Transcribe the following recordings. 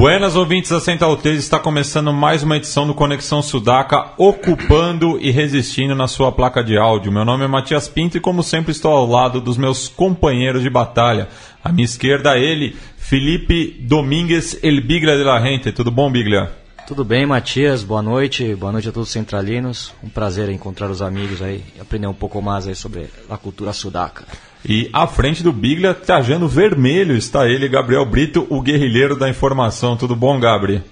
Buenas ouvintes da Central 3, está começando mais uma edição do Conexão Sudaca, ocupando e resistindo na sua placa de áudio. Meu nome é Matias Pinto e, como sempre, estou ao lado dos meus companheiros de batalha. À minha esquerda, ele, Felipe Domingues El de la Gente. Tudo bom, Biglia? Tudo bem, Matias? Boa noite. Boa noite a todos os centralinos. Um prazer encontrar os amigos aí e aprender um pouco mais aí sobre a cultura sudaca. E à frente do Biglia, trajando vermelho, está ele, Gabriel Brito, o guerrilheiro da informação. Tudo bom, Gabri?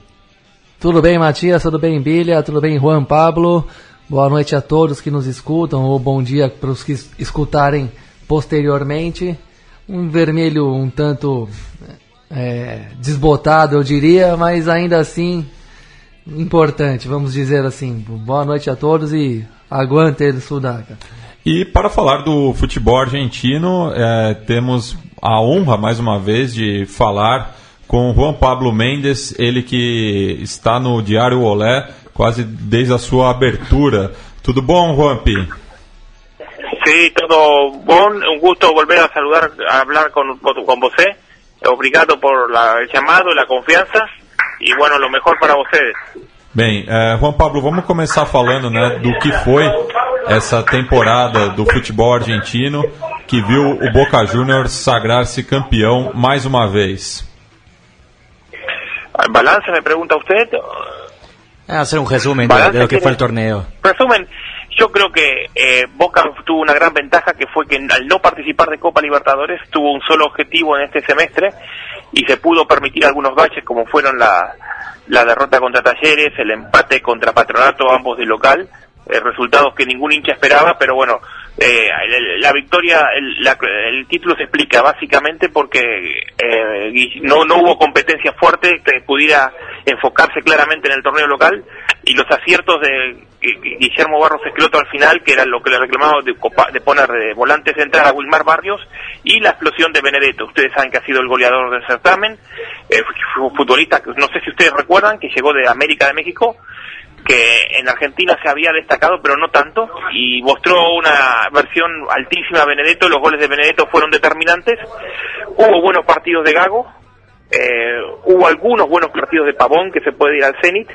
Tudo bem, Matias? Tudo bem, Bíblia? Tudo bem, Juan Pablo? Boa noite a todos que nos escutam, ou bom dia para os que escutarem posteriormente. Um vermelho um tanto é, desbotado, eu diria, mas ainda assim importante, vamos dizer assim. Boa noite a todos e aguante ele, Sudaca. E para falar do futebol argentino, é, temos a honra, mais uma vez, de falar com Juan Pablo Mendes, ele que está no Diário Olé quase desde a sua abertura. Tudo bom, Juanpi? Sí, todo bom. Un gusto volver a saludar, a hablar con, con você. Obrigado por la, el llamado, la confianza. Y bueno, lo mejor para ustedes. Bem, é, Juan Pablo, vamos começar falando né, do que foi essa temporada do futebol argentino que viu o Boca Juniors sagrar-se campeão mais uma vez. ¿Balance me pregunta usted? Eh, hacer un resumen de, de, lo que fue el torneo. Resumen, yo creo que eh, Boca tuvo una gran ventaja que fue que al no participar de Copa Libertadores tuvo un solo objetivo en este semestre y se pudo permitir algunos baches como fueron la, la derrota contra Talleres, el empate contra Patronato, ambos de local, eh, resultados que ningún hincha esperaba, pero bueno, eh, la victoria, el, la, el, título se explica básicamente porque eh, no, no hubo competencia fuerte que pudiera enfocarse claramente en el torneo local y los aciertos de Guillermo Barros Esqueloto al final, que era lo que le reclamaba de, de poner de volante central a Wilmar Barrios, y la explosión de Benedetto. Ustedes saben que ha sido el goleador del certamen, eh, futbolista, no sé si ustedes recuerdan, que llegó de América de México, que en Argentina se había destacado, pero no tanto, y mostró una versión altísima de Benedetto, los goles de Benedetto fueron determinantes, hubo buenos partidos de Gago, eh, hubo algunos buenos partidos de Pavón que se puede ir al Zenit,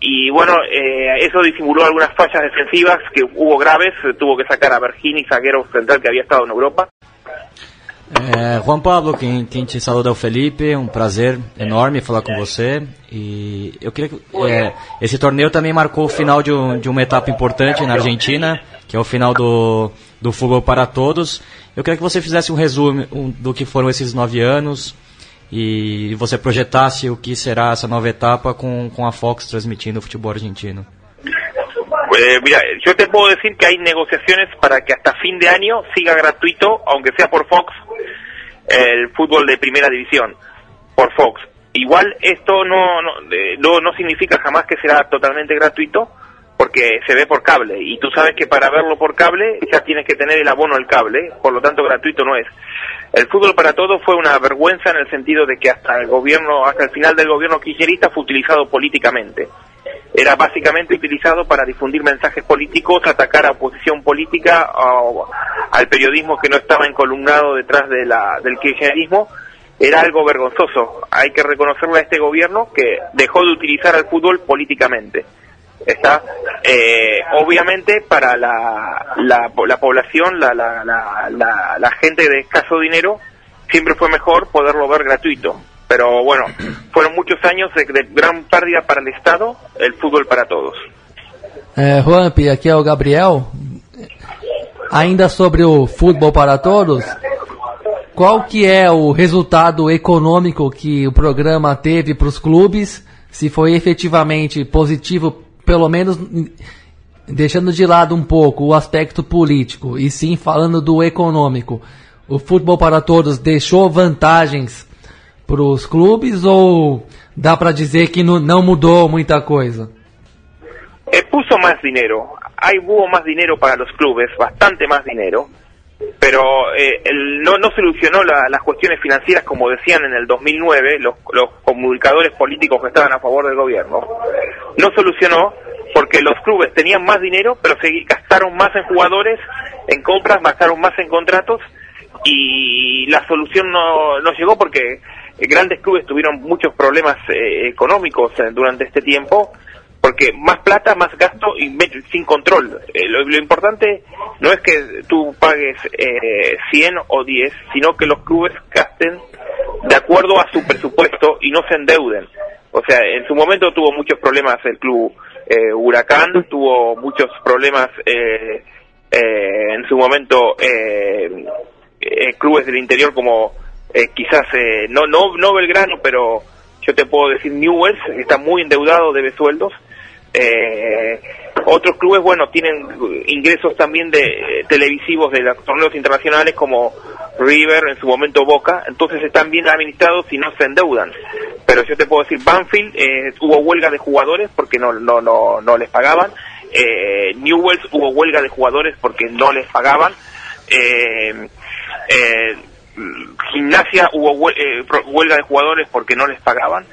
y bueno, eh, eso disimuló algunas fallas defensivas que hubo graves, tuvo que sacar a Bergini, zagueiro central que había estado en Europa. É, Juan Pablo, quem, quem te saluda é o Felipe, um prazer enorme falar com você. E eu queria que é, esse torneio também marcou o final de, um, de, uma etapa importante na Argentina, que é o final do, do Futebol para Todos. Eu queria que você fizesse um resumo um, do que foram esses nove anos e você projetasse o que será essa nova etapa com, com a Fox transmitindo o futebol argentino. Eh, mira, yo te puedo decir que hay negociaciones para que hasta fin de año siga gratuito, aunque sea por Fox, el fútbol de primera división, por Fox. Igual esto no, no, no, no significa jamás que será totalmente gratuito, porque se ve por cable, y tú sabes que para verlo por cable ya tienes que tener el abono al cable, por lo tanto gratuito no es. El fútbol para todos fue una vergüenza en el sentido de que hasta el gobierno, hasta el final del gobierno kirchnerista fue utilizado políticamente era básicamente utilizado para difundir mensajes políticos, atacar a oposición política, o al periodismo que no estaba encolumnado detrás de la, del kirchnerismo, era algo vergonzoso. Hay que reconocerle a este gobierno que dejó de utilizar al fútbol políticamente. Está, eh, obviamente, para la, la, la población, la, la, gente de escaso dinero, siempre fue mejor poderlo ver gratuito pero bueno, fueron muchos años de, de, gran pérdida para el Estado, el fútbol para todos. É, Juanpi, aqui é o Gabriel. Ainda sobre o futebol para todos, qual que é o resultado econômico que o programa teve para os clubes? Se foi efetivamente positivo, pelo menos deixando de lado um pouco o aspecto político e sim falando do econômico. O futebol para todos deixou vantagens para os clubes ou dá para dizer que não, não mudou muita coisa? Eh, puso más dinero, hay hubo más dinero para los clubes, bastante más dinero, pero eh, el- no, no solucionó la- las cuestiones financieras como decían en el 2009 los, los comunicadores políticos que estaban a favor del gobierno. No solucionó porque los clubes tenían más dinero, pero se gastaron más en jugadores, en compras, gastaron más en contratos y la solución no, no llegó porque eh, grandes clubes tuvieron muchos problemas eh, económicos eh, durante este tiempo porque más plata, más gasto y sin control. Eh, lo, lo importante no es que tú pagues eh, 100 o 10, sino que los clubes gasten de acuerdo a su presupuesto y no se endeuden. O sea, en su momento tuvo muchos problemas el club Huracán, tuvo muchos problemas en su momento clubes del interior como eh, quizás eh, no no no Belgrano, pero yo te puedo decir Newells está muy endeudado, debe sueldos. Eh, otros clubes, bueno, tienen ingresos también de televisivos de los torneos internacionales como River, en su momento Boca, entonces están bien administrados y no se endeudan. Pero yo te puedo decir, Banfield eh, hubo huelga de jugadores porque no no no, no les pagaban. Eh, Newells hubo huelga de jugadores porque no les pagaban. Eh, eh, gimnasia hubo eh, huelga de jugadores porque no les pagaban.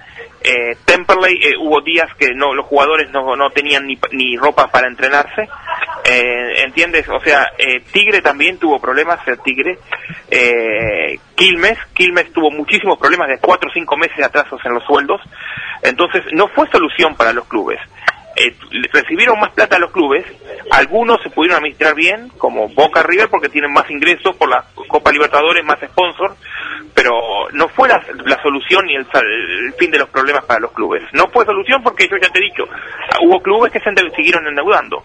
Eh, Temperley eh, hubo días que no los jugadores no, no tenían ni, ni ropa para entrenarse. Eh, ¿Entiendes? O sea, eh, Tigre también tuvo problemas, Tigre. Eh, Quilmes, Quilmes tuvo muchísimos problemas de cuatro o cinco meses de atrasos en los sueldos. Entonces, no fue solución para los clubes. Eh, recibieron más plata los clubes, algunos se pudieron administrar bien, como Boca River, porque tienen más ingresos por la Copa Libertadores, más sponsor, pero no fue la, la solución ni el, el fin de los problemas para los clubes. No fue solución porque yo ya te he dicho, hubo clubes que se siguieron endeudando.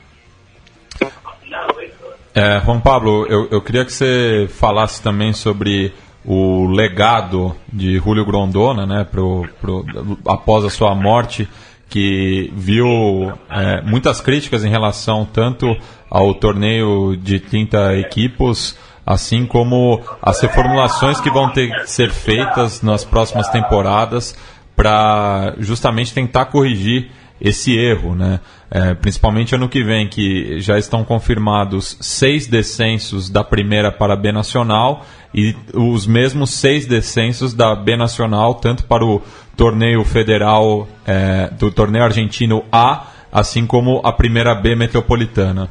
É, Juan Pablo, eu, eu queria que você falasse também sobre o legado de Julio Grondona, né, pro, pro, após a sua morte, que viu é, muitas críticas em relação tanto ao torneio de 30 equipos, assim como as reformulações que vão ter que ser feitas nas próximas temporadas para justamente tentar corrigir esse erro, né? É, principalmente ano que vem, que já estão confirmados seis descensos da primeira para a B Nacional e os mesmos seis descensos da B Nacional, tanto para o torneio federal é, do torneio argentino A, assim como a primeira B metropolitana.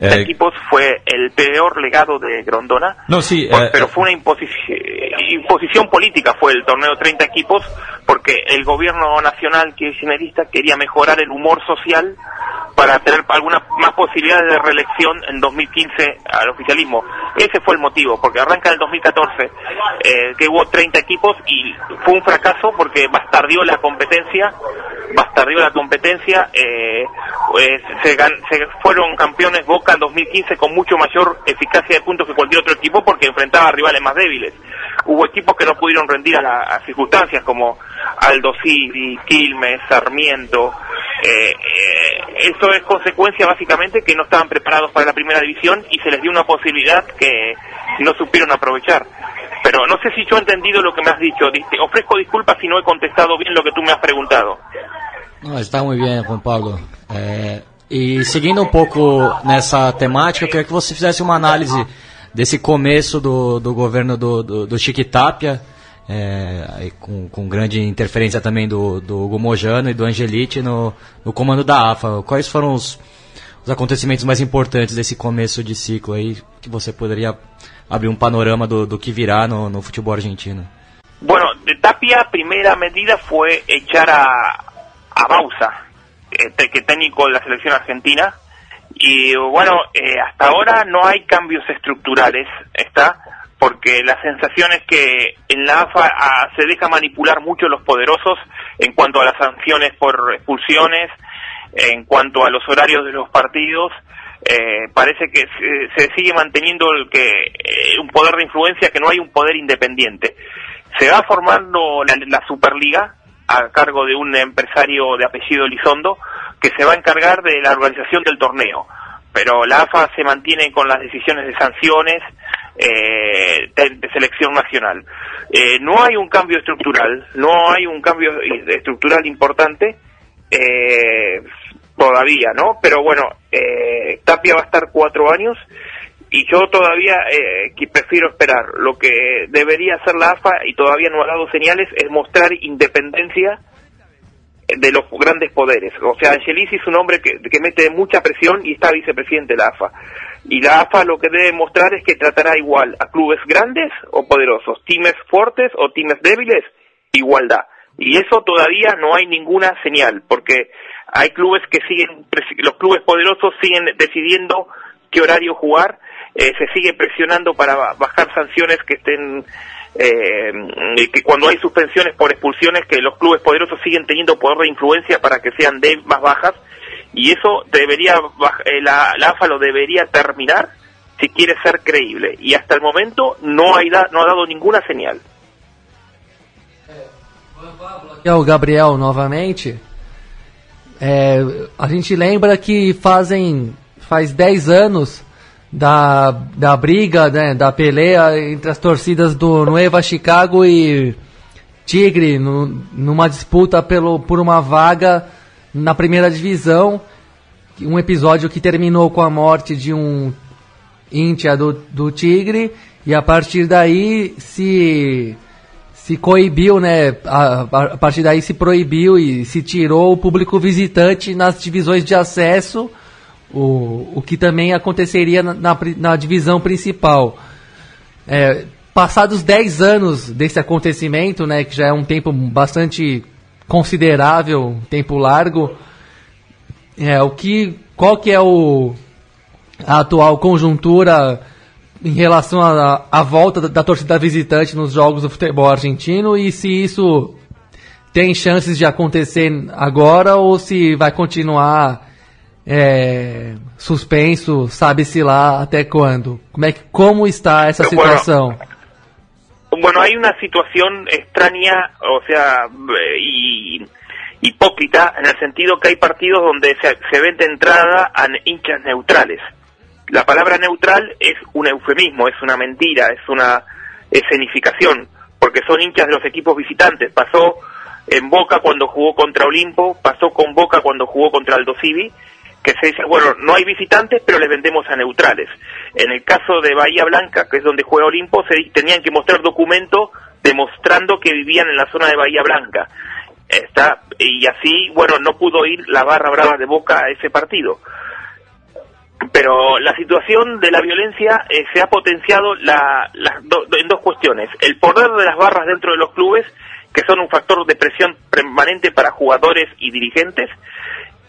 É, equipos fue el peor legado de Grondona. sim, Por- é, pero fue una imposici- imposición política fue el torneo 30 equipos porque el gobierno nacional kirchnerista quería mejorar el humor social para tener alguna más posibilidades de reelección en 2015 al oficialismo. Ese fue el motivo, porque arranca en el 2014 eh, que hubo 30 equipos y fue un fracaso porque bastardió la competencia, bastardió la competencia, eh, pues, se, gan- se fueron campeones Boca en 2015 con mucho mayor eficacia de puntos que cualquier otro equipo porque enfrentaba a rivales más débiles. Hubo equipos que no pudieron rendir a las circunstancias como Aldo Civi, Quilmes, Sarmiento. Eh, eh, eso es consecuencia básicamente que no estaban preparados para la primera división y se les dio una posibilidad que no supieron aprovechar. Pero no sé si yo he entendido lo que me has dicho. Te ofrezco disculpas si no he contestado bien lo que tú me has preguntado. Não, está muito bem, Juan Pablo. É, e seguindo um pouco nessa temática, eu queria que você fizesse uma análise desse começo do, do governo do, do, do Chiquitapia, é, com, com grande interferência também do, do Hugo Mojano e do Angelite no, no comando da AFA. Quais foram os, os acontecimentos mais importantes desse começo de ciclo aí, que você poderia abrir um panorama do, do que virá no, no futebol argentino? Bueno, de Tapia, primera medida fue echar a, a Bausa, que técnico de la selección argentina. Y bueno, eh, hasta ahora no hay cambios estructurales, ¿está? Porque la sensación es que en la AFA ah, se deja manipular mucho los poderosos en cuanto a las sanciones por expulsiones, en cuanto a los horarios de los partidos. Eh, parece que se, se sigue manteniendo el que eh, un poder de influencia, que no hay un poder independiente. Se va formando la, la Superliga a cargo de un empresario de apellido Elizondo que se va a encargar de la organización del torneo. Pero la AFA se mantiene con las decisiones de sanciones, eh, de, selección nacional. Eh, no hay un cambio estructural, no hay un cambio estructural importante eh, todavía, ¿no? Pero bueno, eh, Tapia va a estar cuatro años y yo todavía eh, prefiero esperar. Lo que debería hacer la AFA y todavía no ha dado señales es mostrar independencia de los grandes poderes. O sea, Angelici es un hombre que, que mete mucha presión y está vicepresidente de la AFA. Y la AFA lo que debe mostrar es que tratará igual a clubes grandes o poderosos, times fuertes o times débiles, igualdad. Y eso todavía no hay ninguna señal, porque hay clubes que siguen, los clubes poderosos siguen decidiendo qué horario jugar, eh, se sigue presionando para bajar sanciones que estén, eh, que cuando hay suspensiones por expulsiones, que los clubes poderosos siguen teniendo poder de influencia para que sean de más bajas, y eso debería eh, la, AFA lo debería terminar si quiere ser creíble y hasta el momento no ha dado ninguna señal. O Gabriel novamente. A gente lembra que fazem faz 10 anos da, da briga, né, da peleia entre as torcidas do Nueva Chicago e Tigre no, numa disputa pelo, por uma vaga na primeira divisão, um episódio que terminou com a morte de um íntia do, do Tigre, e a partir daí se se coibiu, né? A, a, partir daí se proibiu e se tirou o público visitante nas divisões de acesso, o, o que também aconteceria na, na, na divisão principal. É, passados 10 anos desse acontecimento, né, que já é um tempo bastante considerável, tempo largo. É, o que, qual que é o, a atual conjuntura em relação à volta da, da, torcida visitante nos jogos do futebol argentino e se isso tem chances de acontecer agora ou se vai continuar é, suspenso, sabe-se lá até quando? Como, é que, como está essa situação? Bueno, hay una situación extraña, o sea, y hipócrita en el sentido que hay partidos donde se, se vende entrada a hinchas neutrales. La palabra neutral es un eufemismo, es una mentira, es una escenificación, porque son hinchas de los equipos visitantes. Pasó en Boca cuando jugó contra Olimpo, pasó con Boca cuando jugó contra Aldo Civi, que se dice, bueno, no hay visitantes, pero les vendemos a neutrales. En el caso de Bahía Blanca, que es donde juega Olimpo, se tenían que mostrar documentos demostrando que vivían en la zona de Bahía Blanca. Está, y así, bueno, no pudo ir la barra brava de Boca a ese partido. Pero la situación de la violencia eh, se ha potenciado la, en dos cuestiones. El poder de las barras dentro de los clubes, que son un factor de presión permanente para jugadores y dirigentes,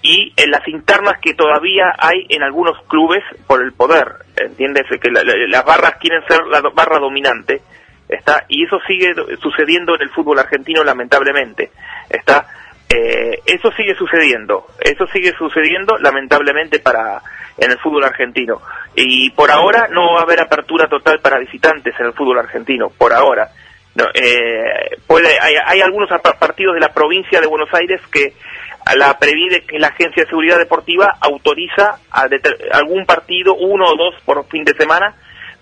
y en las internas que todavía hay en algunos clubes por el poder. ¿Entiendes? Que las barras quieren ser la barra dominante. Está, y eso sigue sucediendo en el fútbol argentino lamentablemente. Está, eh, eso sigue sucediendo, eso sigue sucediendo lamentablemente para en el fútbol argentino. Y por ahora no va a haber apertura total para visitantes en el fútbol argentino, por ahora. No, eh, puede, hay, hay algunos partidos de la provincia de Buenos Aires que la previde que la Agencia de Seguridad Deportiva autoriza a algún partido, uno o dos por fin de semana,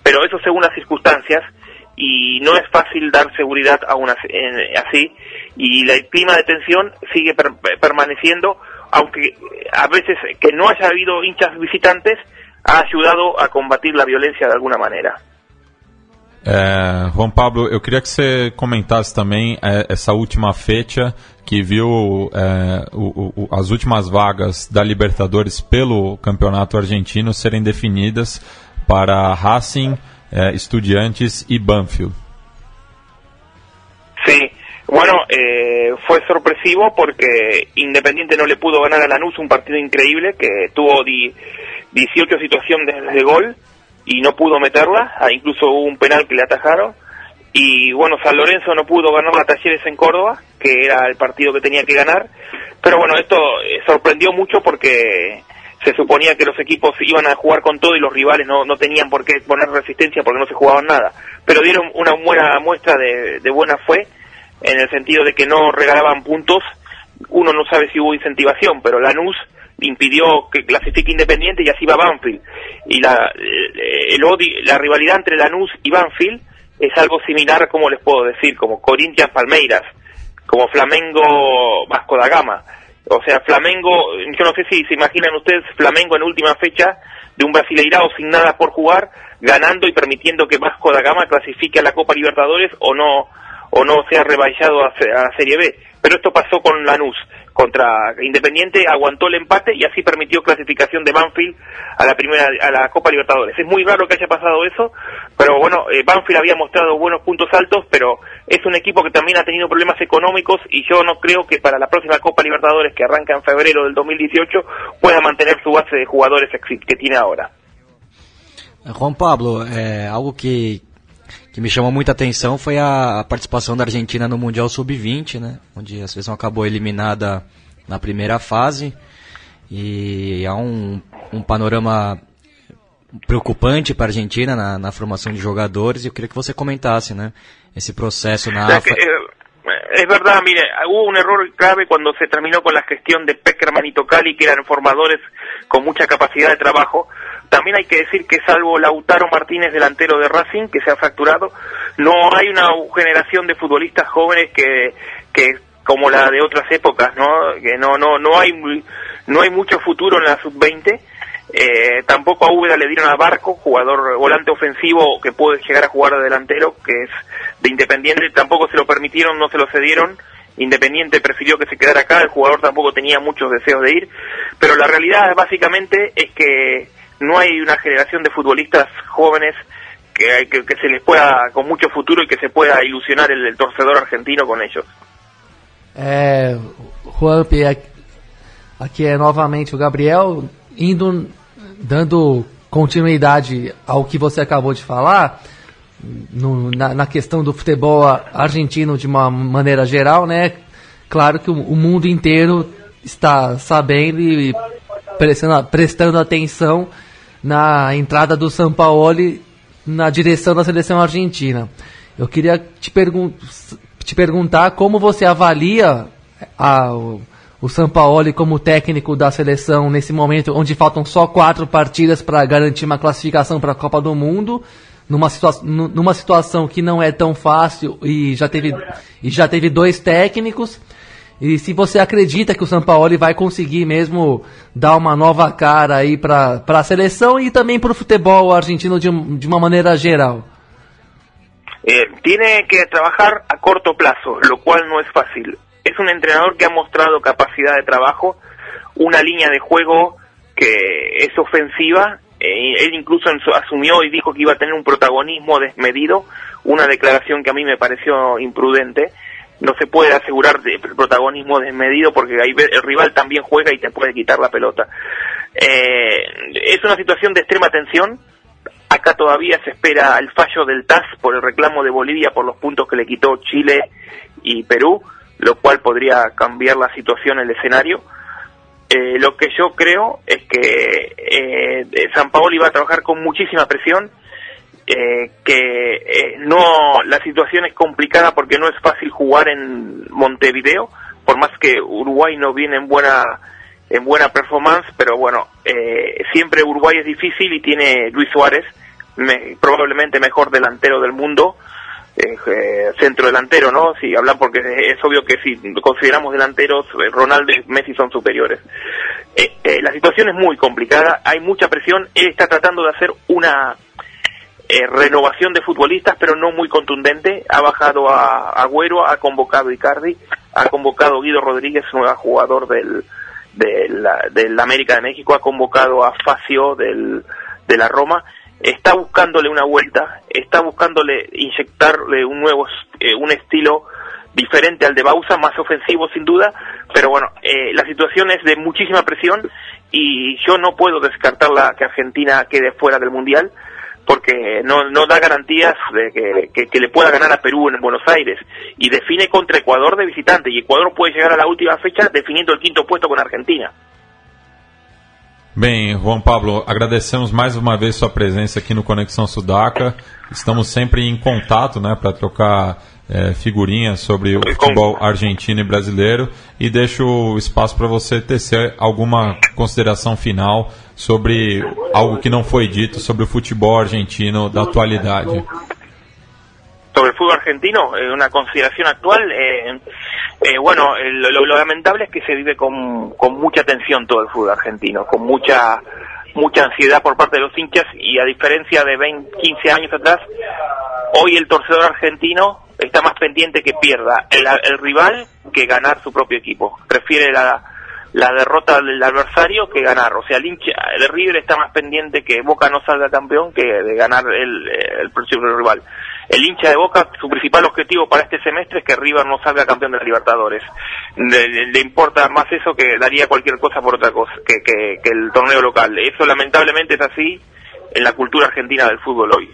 pero eso según las circunstancias y no es fácil dar seguridad aún así, así y el clima de tensión sigue permaneciendo, aunque a veces que no haya habido hinchas visitantes ha ayudado a combatir la violencia de alguna manera. É, Juan Pablo, eu queria que você comentasse também é, essa última fecha que viu é, o, o, as últimas vagas da Libertadores pelo campeonato argentino serem definidas para Racing, é, Estudiantes e Banfield. Sí, bueno, eh, fue sorpresivo porque Independiente no le pudo ganar a Lanús un partido increíble que tuvo 18 situaciones de gol y no pudo meterla, ah, incluso hubo un penal que le atajaron. Y bueno, San Lorenzo no pudo ganar la Talleres en Córdoba, que era el partido que tenía que ganar. Pero bueno, esto eh, sorprendió mucho porque se suponía que los equipos iban a jugar con todo y los rivales no, no tenían por qué poner resistencia porque no se jugaban nada. Pero dieron una buena muestra de, de buena fe en el sentido de que no regalaban puntos. Uno no sabe si hubo incentivación, pero Lanús impidió que clasifique Independiente y así va Banfield. Y la, eh, el odio, la rivalidad entre Lanús y Banfield es algo similar, como les puedo decir, como Corinthians Palmeiras, como Flamengo Vasco da Gama. O sea, Flamengo, yo no sé si se imaginan ustedes Flamengo en última fecha de un Brasileirao sin nada por jugar, ganando y permitiendo que Vasco da Gama clasifique a la Copa Libertadores o no o no sea rebaixado a, a Serie B. Pero esto pasó con Lanús contra Independiente, aguantó el empate y así permitió clasificación de Banfield a la primera a la Copa Libertadores. Es muy raro que haya pasado eso, pero bueno, eh, Banfield había mostrado buenos puntos altos, pero es un equipo que también ha tenido problemas económicos y yo no creo que para la próxima Copa Libertadores que arranca en febrero del 2018 pueda mantener su base de jugadores que tiene ahora. Juan Pablo, é, algo que, que me chamou muita atenção foi a, a participação da Argentina no Mundial Sub-20, né? Onde a seleção acabou eliminada na primeira fase. E há um, um panorama preocupante para a Argentina na, na, formação de jogadores. E eu queria que você comentasse, né? Esse processo na AFA. Es verdad, mire, hubo un error grave cuando se terminó con la gestión de Peckerman y Tocali, que eran formadores con mucha capacidad de trabajo, También hay que decir que salvo Lautaro Martínez, delantero de Racing, que se ha fracturado, no hay una generación de futbolistas jóvenes que, que como la de otras épocas, ¿no? Que no, no, no hay, no hay mucho futuro en la sub-20. Eh, tampoco a Úbeda le dieron a Barco, jugador volante ofensivo que puede llegar a jugar de delantero, que es de Independiente, tampoco se lo permitieron, no se lo cedieron. Independiente prefirió que se quedara acá, el jugador tampoco tenía muchos deseos de ir, pero la realidad básicamente es que no hay una generación de futbolistas jóvenes que, que, que, se les pueda, con mucho futuro y que se pueda ilusionar el, el torcedor argentino con ellos. É, aqui é novamente o Gabriel, indo, dando continuidade ao que você acabou de falar, no, na, na, questão do futebol argentino de uma maneira geral, né? Claro que o, o mundo inteiro está sabendo e prestando, prestando atenção na entrada do Sampaoli na direção da seleção argentina. Eu queria te, pergun te perguntar como você avalia a, o, o Sampaoli como técnico da seleção nesse momento onde faltam só quatro partidas para garantir uma classificação para a Copa do Mundo, numa, situa numa situação que não é tão fácil e já teve, e já teve dois técnicos. E se você acredita que o Sampaoli vai conseguir mesmo dar uma nova cara aí para a seleção e também para o futebol argentino de, de uma maneira geral. Eh, tiene que trabajar a corto plazo, lo cual no es fácil. Es un entrenador que ha mostrado capacidad de trabajo, una línea de juego que es ofensiva. Eh, él incluso asumió y dijo que iba a tener un protagonismo desmedido, una declaración que a mí me pareció imprudente no se puede asegurar el protagonismo desmedido porque ahí el rival también juega y te puede quitar la pelota. Eh, es una situación de extrema tensión. Acá todavía se espera el fallo del TAS por el reclamo de Bolivia por los puntos que le quitó Chile y Perú, lo cual podría cambiar la situación, el escenario. Eh, lo que yo creo es que eh, San Paolo iba a trabajar con muchísima presión eh, que eh, no la situación es complicada porque no es fácil jugar en Montevideo por más que Uruguay no viene en buena en buena performance pero bueno eh, siempre Uruguay es difícil y tiene Luis Suárez me, probablemente mejor delantero del mundo eh, centro delantero no si hablan porque es obvio que si consideramos delanteros Ronaldo y Messi son superiores. La situación es muy complicada hay mucha presión él está tratando de hacer una eh, renovación de futbolistas, pero no muy contundente. Ha bajado a Agüero, ha convocado a Icardi, ha convocado Guido Rodríguez, nuevo jugador del, del, América de México, ha convocado a Facio del, de la Roma. Está buscándole una vuelta, está buscándole inyectarle un nuevo, eh, un estilo diferente al de Bausa, más ofensivo sin duda, pero bueno, eh, la situación es de muchísima presión y yo no puedo descartar la, que Argentina quede fuera del Mundial porque no, da garantías de que, le pueda ganar a Perú en Buenos Aires y define contra Ecuador de visitante y Ecuador puede llegar a la última fecha definiendo el quinto puesto con Argentina. Bem, Juan Pablo, agradecemos mais uma vez sua presença aqui no Conexão Sudaca. Estamos sempre em contato, para trocar é, figurinhas sobre o futebol argentino e brasileiro e deixo o espaço para você tecer alguma consideração final sobre algo que não foi dito sobre o futebol argentino da atualidade. sobre el fútbol argentino, eh, una consideración actual, eh, eh, bueno, eh, lo, lo- lo lamentable es que se vive con, con mucha tensión todo el fútbol argentino, con mucha mucha ansiedad por parte de los hinchas y a diferencia de 20, 15 años atrás, hoy el torcedor argentino está más pendiente que pierda el, el rival que ganar su propio equipo. Prefiere la, la derrota del adversario que ganar. O sea, el hincha, el River está más pendiente que Boca no salga campeón que de ganar el, el próximo rival. El hincha de Boca, su principal objetivo para este semestre es que River no salga campeón de la Libertadores. Le, importa más eso que daría cualquier cosa por otra cosa, que, que el torneo local. Eso lamentablemente es así en la cultura argentina del fútbol hoy.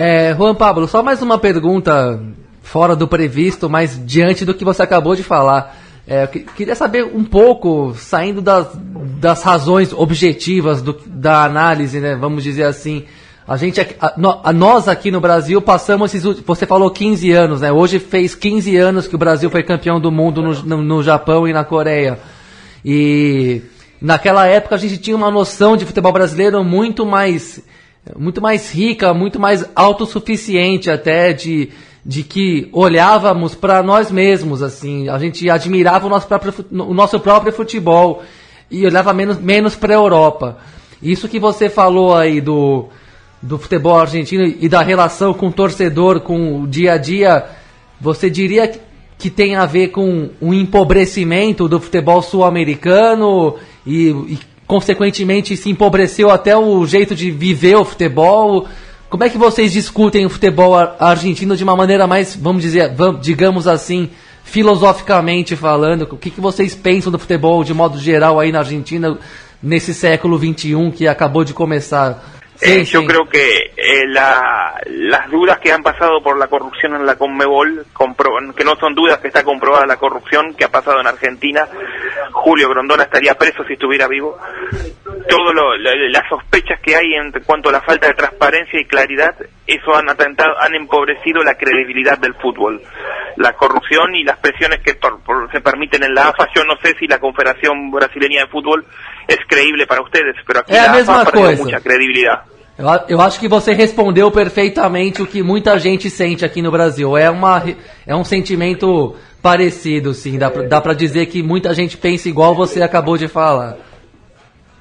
É, Juan Pablo, só mais uma pergunta fora do previsto, mas diante do que você acabou de falar. É, queria saber um pouco, saindo das, das razões objetivas do- da análise, né, vamos dizer assim. A gente, a, a nós aqui no Brasil passamos esses você falou 15 anos, né? Hoje fez 15 anos que o Brasil foi campeão do mundo no, no- no Japão e na Coreia. E naquela época a gente tinha uma noção de futebol brasileiro muito mais muito mais rica, muito mais autossuficiente até de, de que olhávamos para nós mesmos assim, a gente admirava o nosso próprio o nosso próprio futebol e olhava menos menos para a Europa. Isso que você falou aí do do futebol argentino e da relação com o torcedor, com o dia a dia, você diria que- tem a ver com um empobrecimento do futebol sul-americano e, e, consequentemente, se empobreceu até o jeito de viver o futebol? Como é que vocês discutem o futebol ar- argentino de uma maneira mais, vamos dizer, digamos assim, filosoficamente falando? O que, que vocês pensam do futebol de modo geral aí na Argentina nesse século XXI que acabou de começar? Eh, yo creo que eh, la- las dudas que han pasado por la corrupción en la Conmebol, compro- que no son dudas que está comprobada la corrupción que ha pasado en Argentina, Julio Grondona estaría preso si estuviera vivo. La- las sospechas que hay en cuanto a la falta de transparencia y claridad, eso han atentado, han empobrecido la credibilidad del fútbol. La corrupción y las presiones que por- por- se permiten en la AFA, yo no sé si la Confederación Brasileña de Fútbol es creíble para ustedes, pero aquí Es la la misma AFA ha perdido cosa. mucha credibilidad. Eu, a- eu acho que você respondeu perfeitamente o que muita gente sente aqui no Brasil. É, uma, é um sentimento parecido, sim. Dá pra, dá pra dizer que muita gente pensa igual você acabou de falar.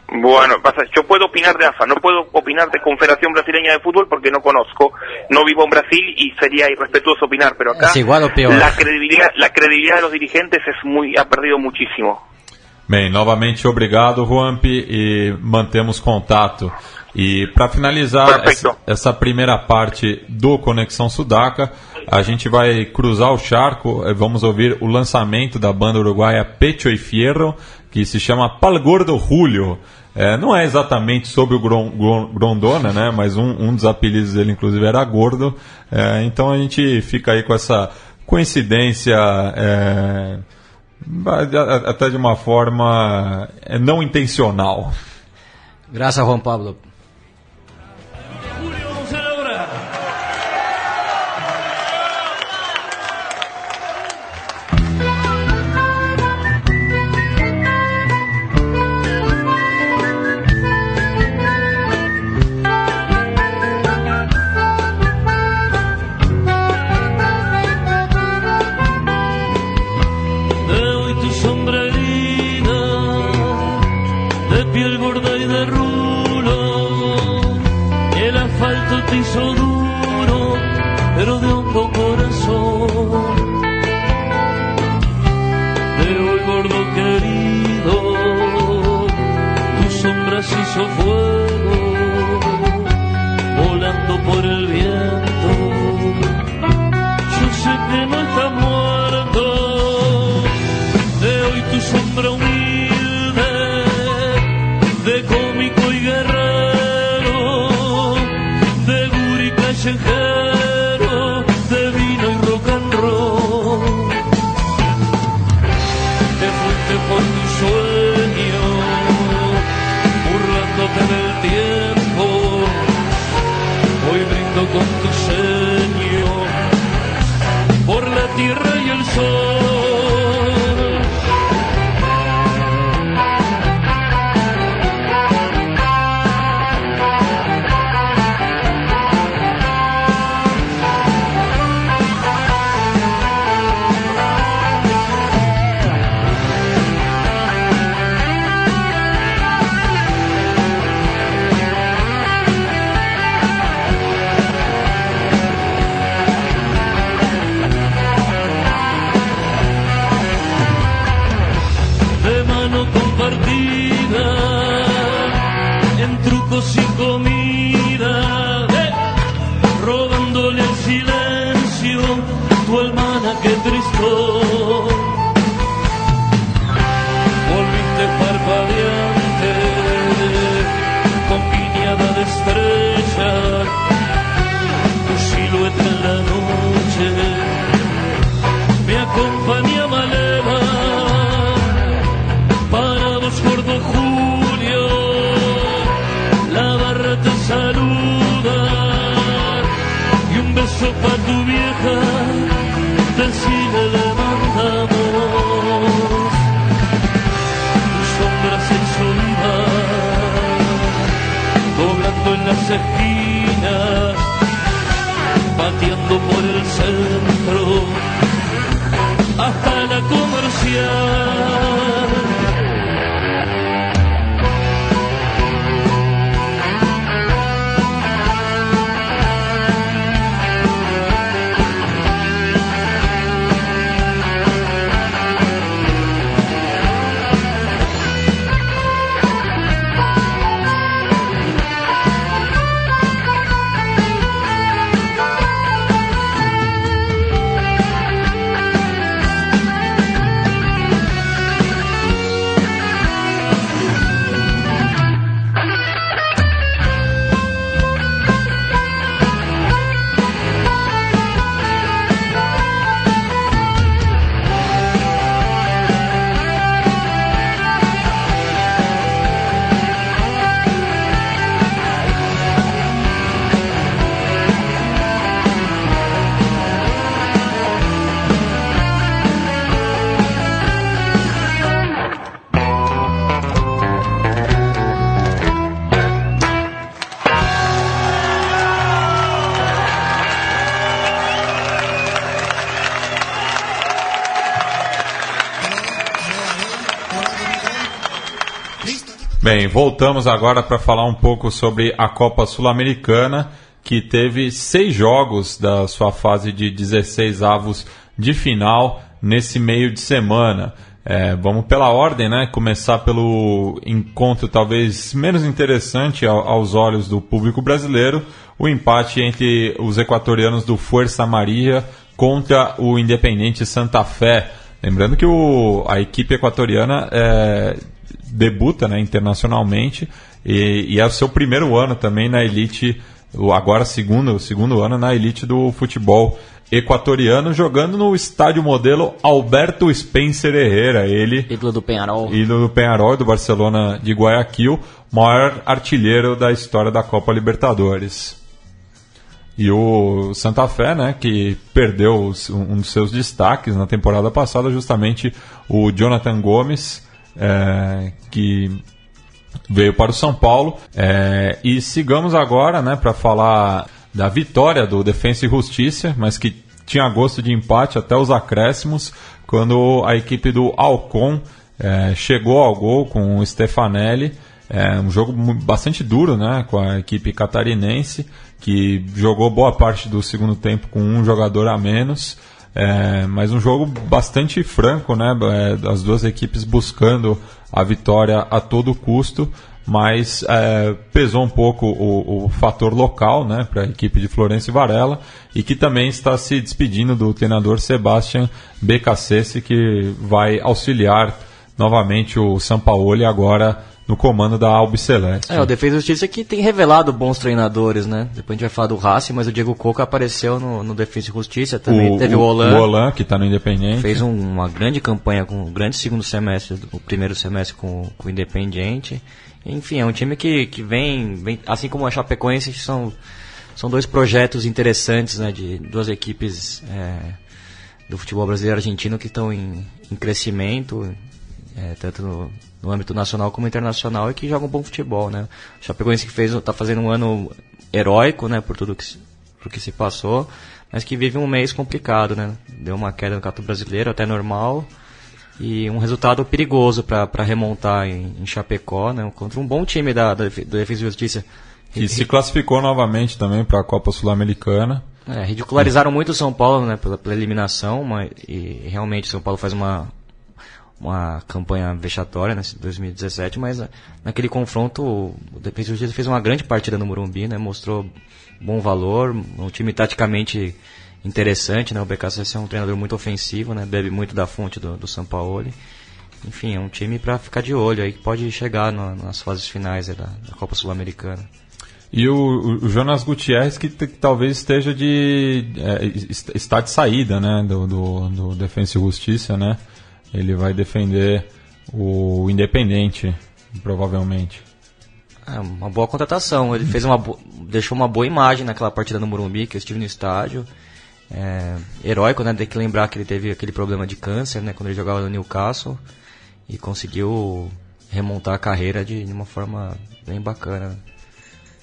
Bueno, pasa, yo puedo opinar de AFA, no puedo opinar de Confederación Brasileña de Fútbol porque no conozco, no vivo en Brasil y sería irrespetuoso opinar, pero acá Es igual o peor. la credibilidad, la credibilidad de los dirigentes es muy, ha perdido muchísimo. Bem, novamente obrigado, Juanp, e mantemos contato. E para finalizar essa, essa primeira parte do Conexão Sudaca, a gente vai cruzar o charco, eh, vamos ouvir o lançamento da banda uruguaia Pecho e Fierro, que se chama Palgordo Julio. Eh, não é exatamente sobre o Gron- Gron- Grondona, né? Mas um, um dos apelidos dele, inclusive, era Gordo. Eh, então a gente fica aí com essa coincidência. eh, até de uma forma eh, não intencional. Gracias, Juan Pablo. Voltamos agora para falar um pouco sobre a Copa Sul-Americana, que teve seis jogos da sua fase de 16 avos de final nesse meio de semana. É, vamos pela ordem, né? Começar pelo encontro talvez menos interessante aos olhos do público brasileiro, o empate entre os equatorianos do Força Maria contra o Independente Santa Fé. Lembrando que o, a equipe equatoriana é, debuta né, internacionalmente e, e, é o seu primeiro ano também na elite, agora segundo, segundo ano na elite do futebol equatoriano, jogando no estádio modelo Alberto Spencer Herrera, ele... Ídolo do Penharol. Ídolo do Penharol do Barcelona de Guayaquil, maior artilheiro da história da Copa Libertadores. E o Santa Fé, né, que perdeu um dos seus destaques na temporada passada, justamente o Jonathan Gomes, é, que veio para o São Paulo. É, e sigamos agora né, para falar da vitória do Defensa e Justiça, mas que tinha gosto de empate até os acréscimos, quando a equipe do Alcon é, chegou ao gol com o Stefanelli. É um jogo bastante duro né, com a equipe catarinense, que jogou boa parte do segundo tempo com um jogador a menos. É, mas um jogo bastante franco, né? É, as duas equipes buscando a vitória a todo custo, mas é, pesou um pouco o, o fator local né, para a equipe de Florencio Varela e que também está se despedindo do treinador Sebastian Becassese, que vai auxiliar novamente o Sampaoli agora no comando da Albiceleste. É, o Defesa e Justiça que tem revelado bons treinadores, né? Depois a gente vai falar do Racing, mas o Diego Coca apareceu no, no Defesa e Justiça, também o, teve o, Olan. O Olan, que está no Independente. Fez um, uma grande campanha, com um grande segundo semestre, o primeiro semestre com, com o Independiente. Enfim, é um time que, que vem, vem, assim como a Chapecoense, são, são dois projetos interessantes, né? De duas equipes é, do futebol brasileiro e argentino que estão em, em crescimento, é, tanto no, no âmbito nacional como internacional e que joga um bom futebol, né? O Chapecoense que fez, tá fazendo um ano heróico, né, por tudo que, por que se passou, mas que vive um mês complicado, né? Deu uma queda no cato brasileiro, até normal, e um resultado perigoso para remontar em, em, Chapecó, né? Contra um bom time da, da, do Defesa e Justiça. E se classificou novamente também para a Copa Sul-Americana. É, ridicularizaram muito o São Paulo né, pela, pela eliminação, mas e realmente o São Paulo faz uma, uma campanha vexatória nesse né, 2017, mas né, naquele confronto o Defesa Justiça fez uma grande partida no Morumbi, né? Mostrou bom valor, um time taticamente interessante, né? O BKC é um treinador muito ofensivo, né? Bebe muito da fonte do, do Sampaoli. Enfim, é um time para ficar de olho aí que pode chegar nas fases finais da, da, Copa Sul-Americana. E o, o, Jonas Gutierrez que, que talvez esteja de é, está de saída, né? Do, do, do Defensa e Justiça, né? Ele vai defender o Independente, provavelmente. É uma boa contratação. Ele fez uma deixou uma boa imagem naquela partida no Morumbi que eu estive no estádio. É, heróico, né? Tem que lembrar que ele teve aquele problema de câncer, né? Quando ele jogava no Newcastle e conseguiu remontar a carreira de, de uma forma bem bacana.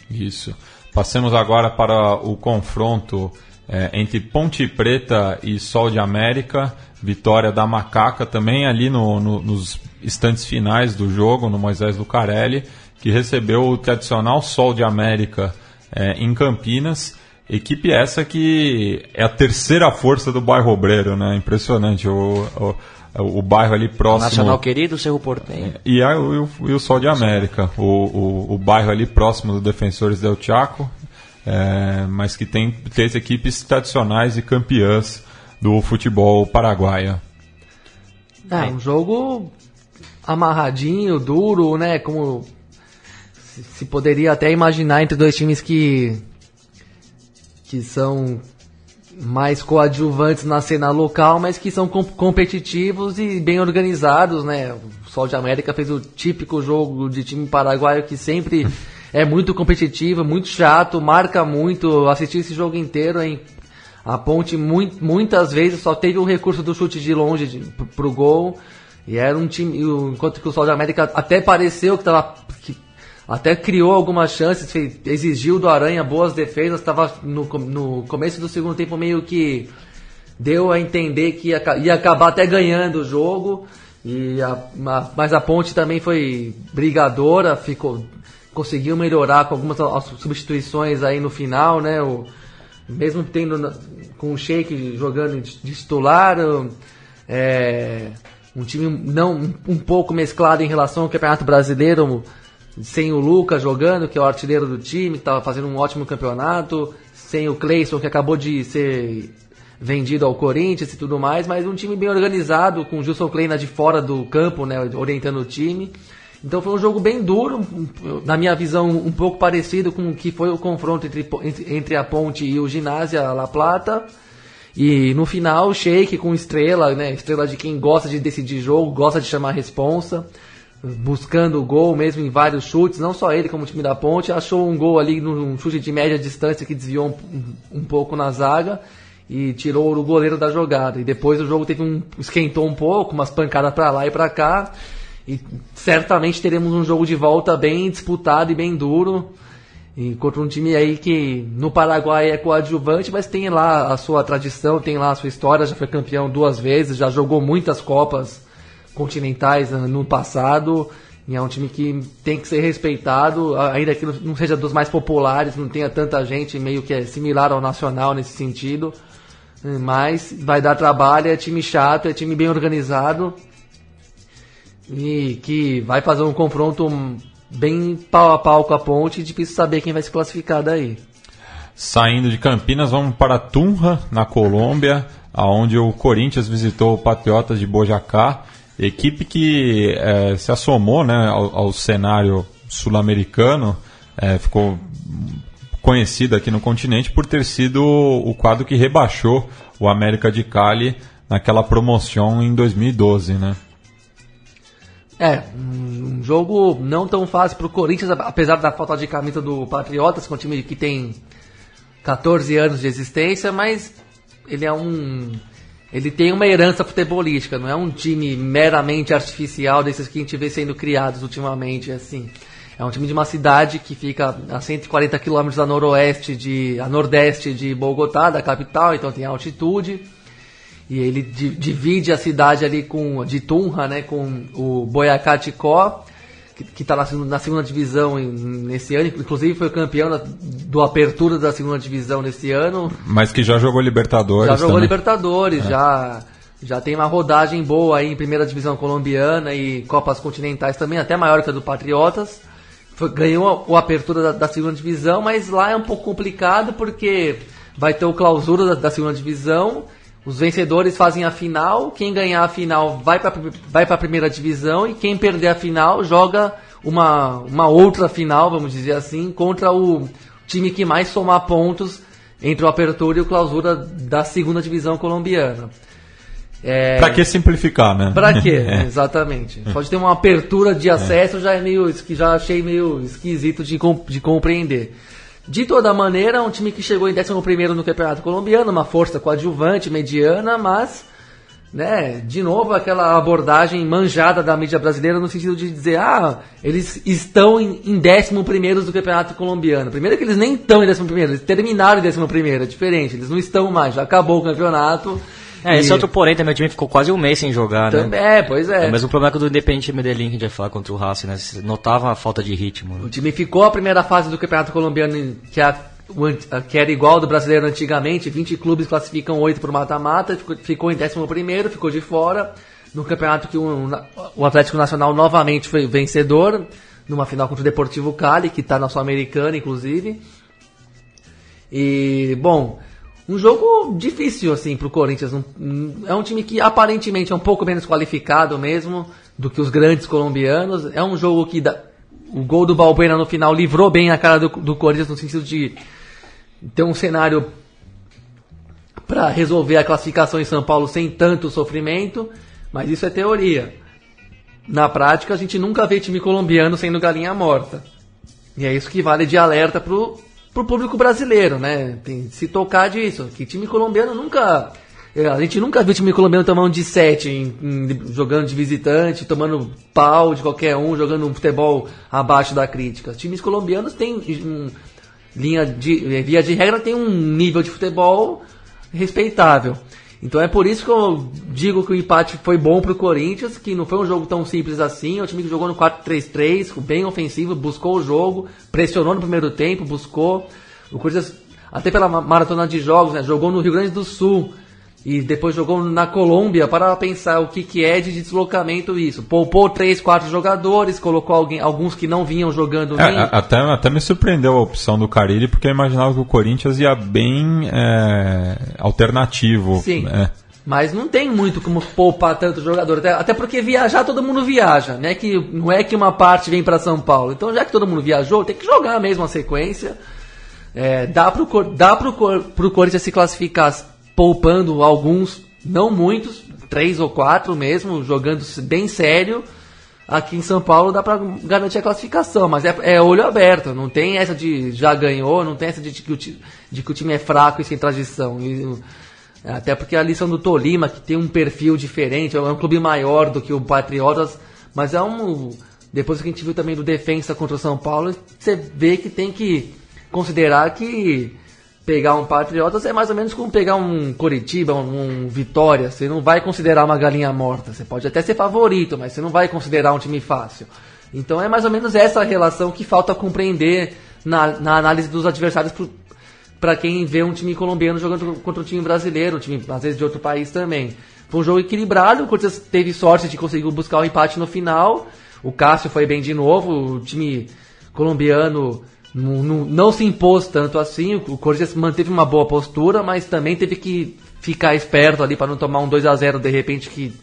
Isso. Passemos agora para o confronto é, entre Ponte Preta e Sol de América, vitória da Macaca também ali no, no, nos instantes finais do jogo, no Moisés Lucarelli, que recebeu o tradicional Sol de América é, em Campinas. Equipe essa que é a terceira força do bairro Obreiro, né? Impressionante. O, o, o bairro ali próximo. Nacional Querido, Cerro Portenho. E, a, o, e o Sol de América. O, o, o bairro ali próximo do Defensores del Chaco, é, mas que tem três equipes tradicionais e campeãs do futebol paraguaio. É, um jogo amarradinho, duro, né? Como se poderia até imaginar entre dois times que que são mais coadjuvantes na cena local, mas que são competitivos e bem organizados, né? O Sol de América fez o típico jogo de time paraguaio que sempre é muito competitivo, muito chato, marca muito. Assistir esse jogo inteiro, hein? A Ponte muitas vezes só teve o recurso do chute de longe de, pro gol. E era um time. Enquanto que o Sol de América até pareceu que tava. Que até criou algumas chances, fez, exigiu do Aranha boas defesas, estava no, no começo do segundo tempo meio que deu a entender que ia, ia acabar até ganhando o jogo. E a, a- mas a Ponte também foi brigadora, ficou, conseguiu melhorar com algumas as substituições aí no final, né? O, mesmo tendo com o Sheik jogando de titular, é, um time não um, um pouco mesclado em relação ao Campeonato Brasileiro, sem o Lucas jogando, que é o artilheiro do time, que estava fazendo um ótimo campeonato, sem o Cleison, que acabou de ser vendido ao Corinthians e tudo mais, mas um time bem organizado, com o Gilson Kleina de fora do campo, né, orientando o time. Então foi um jogo bem duro, na minha visão, um pouco parecido com o que foi o confronto entre, entre, a Ponte e o Ginásia La Plata. E no final, Sheik com estrela, né? Estrela de quem gosta de decidir jogo, gosta de chamar a responsa, buscando o gol mesmo em vários chutes, não só ele como o time da Ponte, achou um gol ali num chute de média distância que desviou um, um pouco na zaga e tirou o goleiro da jogada. E depois o jogo teve um esquentou um pouco, umas pancadas para lá e para cá. E certamente teremos um jogo de volta bem disputado e bem duro. E contra um time aí que no Paraguai é coadjuvante, mas tem lá a sua tradição, tem lá a sua história, já foi campeão duas vezes, já jogou muitas Copas continentais ah, no passado. E é um time que tem que ser respeitado, ainda que não seja dos mais populares, não tenha tanta gente, meio que é similar ao Nacional nesse sentido. Mas vai dar trabalho, é time chato, é time bem organizado e que vai fazer um confronto bem pau a pau com a ponte difícil saber quem vai se classificar daí. Saindo de Campinas, vamos para Tunja, na Colômbia, aonde o Corinthians visitou o Patriotas de Bojacá, equipe que eh, se assomou né, ao, ao cenário sul-americano, eh, ficou conhecida aqui no continente por ter sido o quadro que rebaixou o América de Cali naquela promoção em 2012, né? É, um jogo não tão fácil pro Corinthians, apesar da falta de camisa do Patriotas, que é um time que tem 14 anos de existência, mas ele é um. Ele tem uma herança futebolística, não é um time meramente artificial desses que a gente vê sendo criados ultimamente, assim. É um time de uma cidade que fica a 140 quilômetros a noroeste de. a nordeste de Bogotá, da capital, então tem altitude. E ele di- divide a cidade ali com de Tunja, né, com o Boyacá Chicó, que está na, segunda- na segunda divisão em- nesse ano, inclusive foi campeão da, do apertura da segunda divisão nesse ano. Mas que já jogou Libertadores. Já jogou também. Libertadores, já já tem uma rodagem boa aí em primeira divisão colombiana e Copas Continentais também, até maior que a do Patriotas. Foi- ganhou o apertura da, da segunda divisão, mas lá é um pouco complicado porque vai ter o clausura da, da segunda divisão. Os vencedores fazem a final, quem ganhar a final vai para vai a primeira divisão e quem perder a final joga uma, uma outra final, vamos dizer assim, contra o time que mais somar pontos entre o apertura e o clausura da segunda divisão colombiana. É, Pra que simplificar, né? Pra quê? É. Exatamente. Pode ter uma apertura de acesso, já é meio que já achei meio esquisito de, de compreender. De toda maneira, é um time que chegou em 11 no Campeonato Colombiano, uma força coadjuvante, mediana, mas, né, de novo aquela abordagem manjada da mídia brasileira no sentido de dizer, ah, eles estão em, em 11 do Campeonato Colombiano. Primeiro que eles nem estão em 11 eles terminaram em 11 é diferente, eles não estão mais, já acabou o campeonato. É, esse E- outro porém também o time ficou quase um mês sem jogar, né? Também, é, pois é. É o mesmo problema que o do Independente Medellín que a gente vai falar contra o Racing, né? Você notava a falta de ritmo. O né? time ficou a primeira fase do Campeonato Colombiano, que, é a- o que era igual ao do brasileiro antigamente, 20 clubes classificam 8 para o mata-mata, ficou, ficou em 11 ficou de fora. No campeonato que o, o Atlético Nacional novamente foi vencedor, numa final contra o Deportivo Cali, que está na Sul-Americana, inclusive. E, bom, um jogo difícil, assim, pro Corinthians. Um- é um time que aparentemente é um pouco menos qualificado mesmo do que os grandes colombianos. É um jogo que dá- o gol do Balbuena no final livrou bem a cara do, do Corinthians no sentido de ter um cenário para resolver a classificação em São Paulo sem tanto sofrimento, mas isso é teoria. Na prática, a gente nunca vê time colombiano sendo galinha morta. E é isso que vale de alerta pro, pro público brasileiro, né? Tem se tocar disso. Que time colombiano nunca. é, A gente nunca viu time colombiano tomando de 7, jogando de visitante, tomando pau de qualquer um, jogando um futebol abaixo da crítica. Os times colombianos têm um, linha de, eh, via de regra, tem um nível de futebol respeitável. Então é por isso que eu digo que o empate foi bom pro Corinthians, que não foi um jogo tão simples assim. É um time que jogou no 4-3-3, bem ofensivo, buscou o jogo, pressionou no primeiro tempo, buscou. O Corinthians, até pela maratona de jogos, né, jogou no Rio Grande do Sul e depois jogou na Colômbia para pensar o que, que é de deslocamento isso. Poupou três, quatro jogadores, colocou alguém, alguns que não vinham jogando É, até, até me surpreendeu a opção do Carilli, porque eu imaginava que o Corinthians ia bem é, alternativo. Sim. né? Mas não tem muito como poupar tanto jogador. Até, até porque viajar todo mundo viaja, né? Que não é que uma parte vem para São Paulo. Então, já que todo mundo viajou, tem que jogar mesmo a sequência. É, dá pro, Cor- dá pro, Cor- pro Corinthians se classificar poupando alguns, não muitos, três ou quatro mesmo, jogando bem sério. Aqui em São Paulo dá pra garantir a classificação, mas é, é olho aberto, não tem essa de já ganhou, não tem essa de, que o de que o time é fraco e sem tradição. E, até porque a lição do Tolima, que tem um perfil diferente, é um clube maior do que o Patriotas, mas é um. Depois que a gente viu também do Defensa contra o São Paulo, você vê que tem que considerar que pegar um Patriotas é mais ou menos como pegar um Coritiba, um, um Vitória. Você não vai considerar uma galinha morta. Você pode até ser favorito, mas você não vai considerar um time fácil. Então é mais ou menos essa relação que falta compreender na, na análise dos adversários para quem vê um time colombiano jogando contra um time brasileiro, um time às vezes de outro país também. Foi um jogo equilibrado, o Corinthians teve sorte de conseguir buscar o empate no final. O Cássio foi bem de novo, o time colombiano não, não- não se impôs tanto assim. O Corinthians manteve uma boa postura, mas também teve que ficar esperto ali para não tomar um 2 a 0 de repente que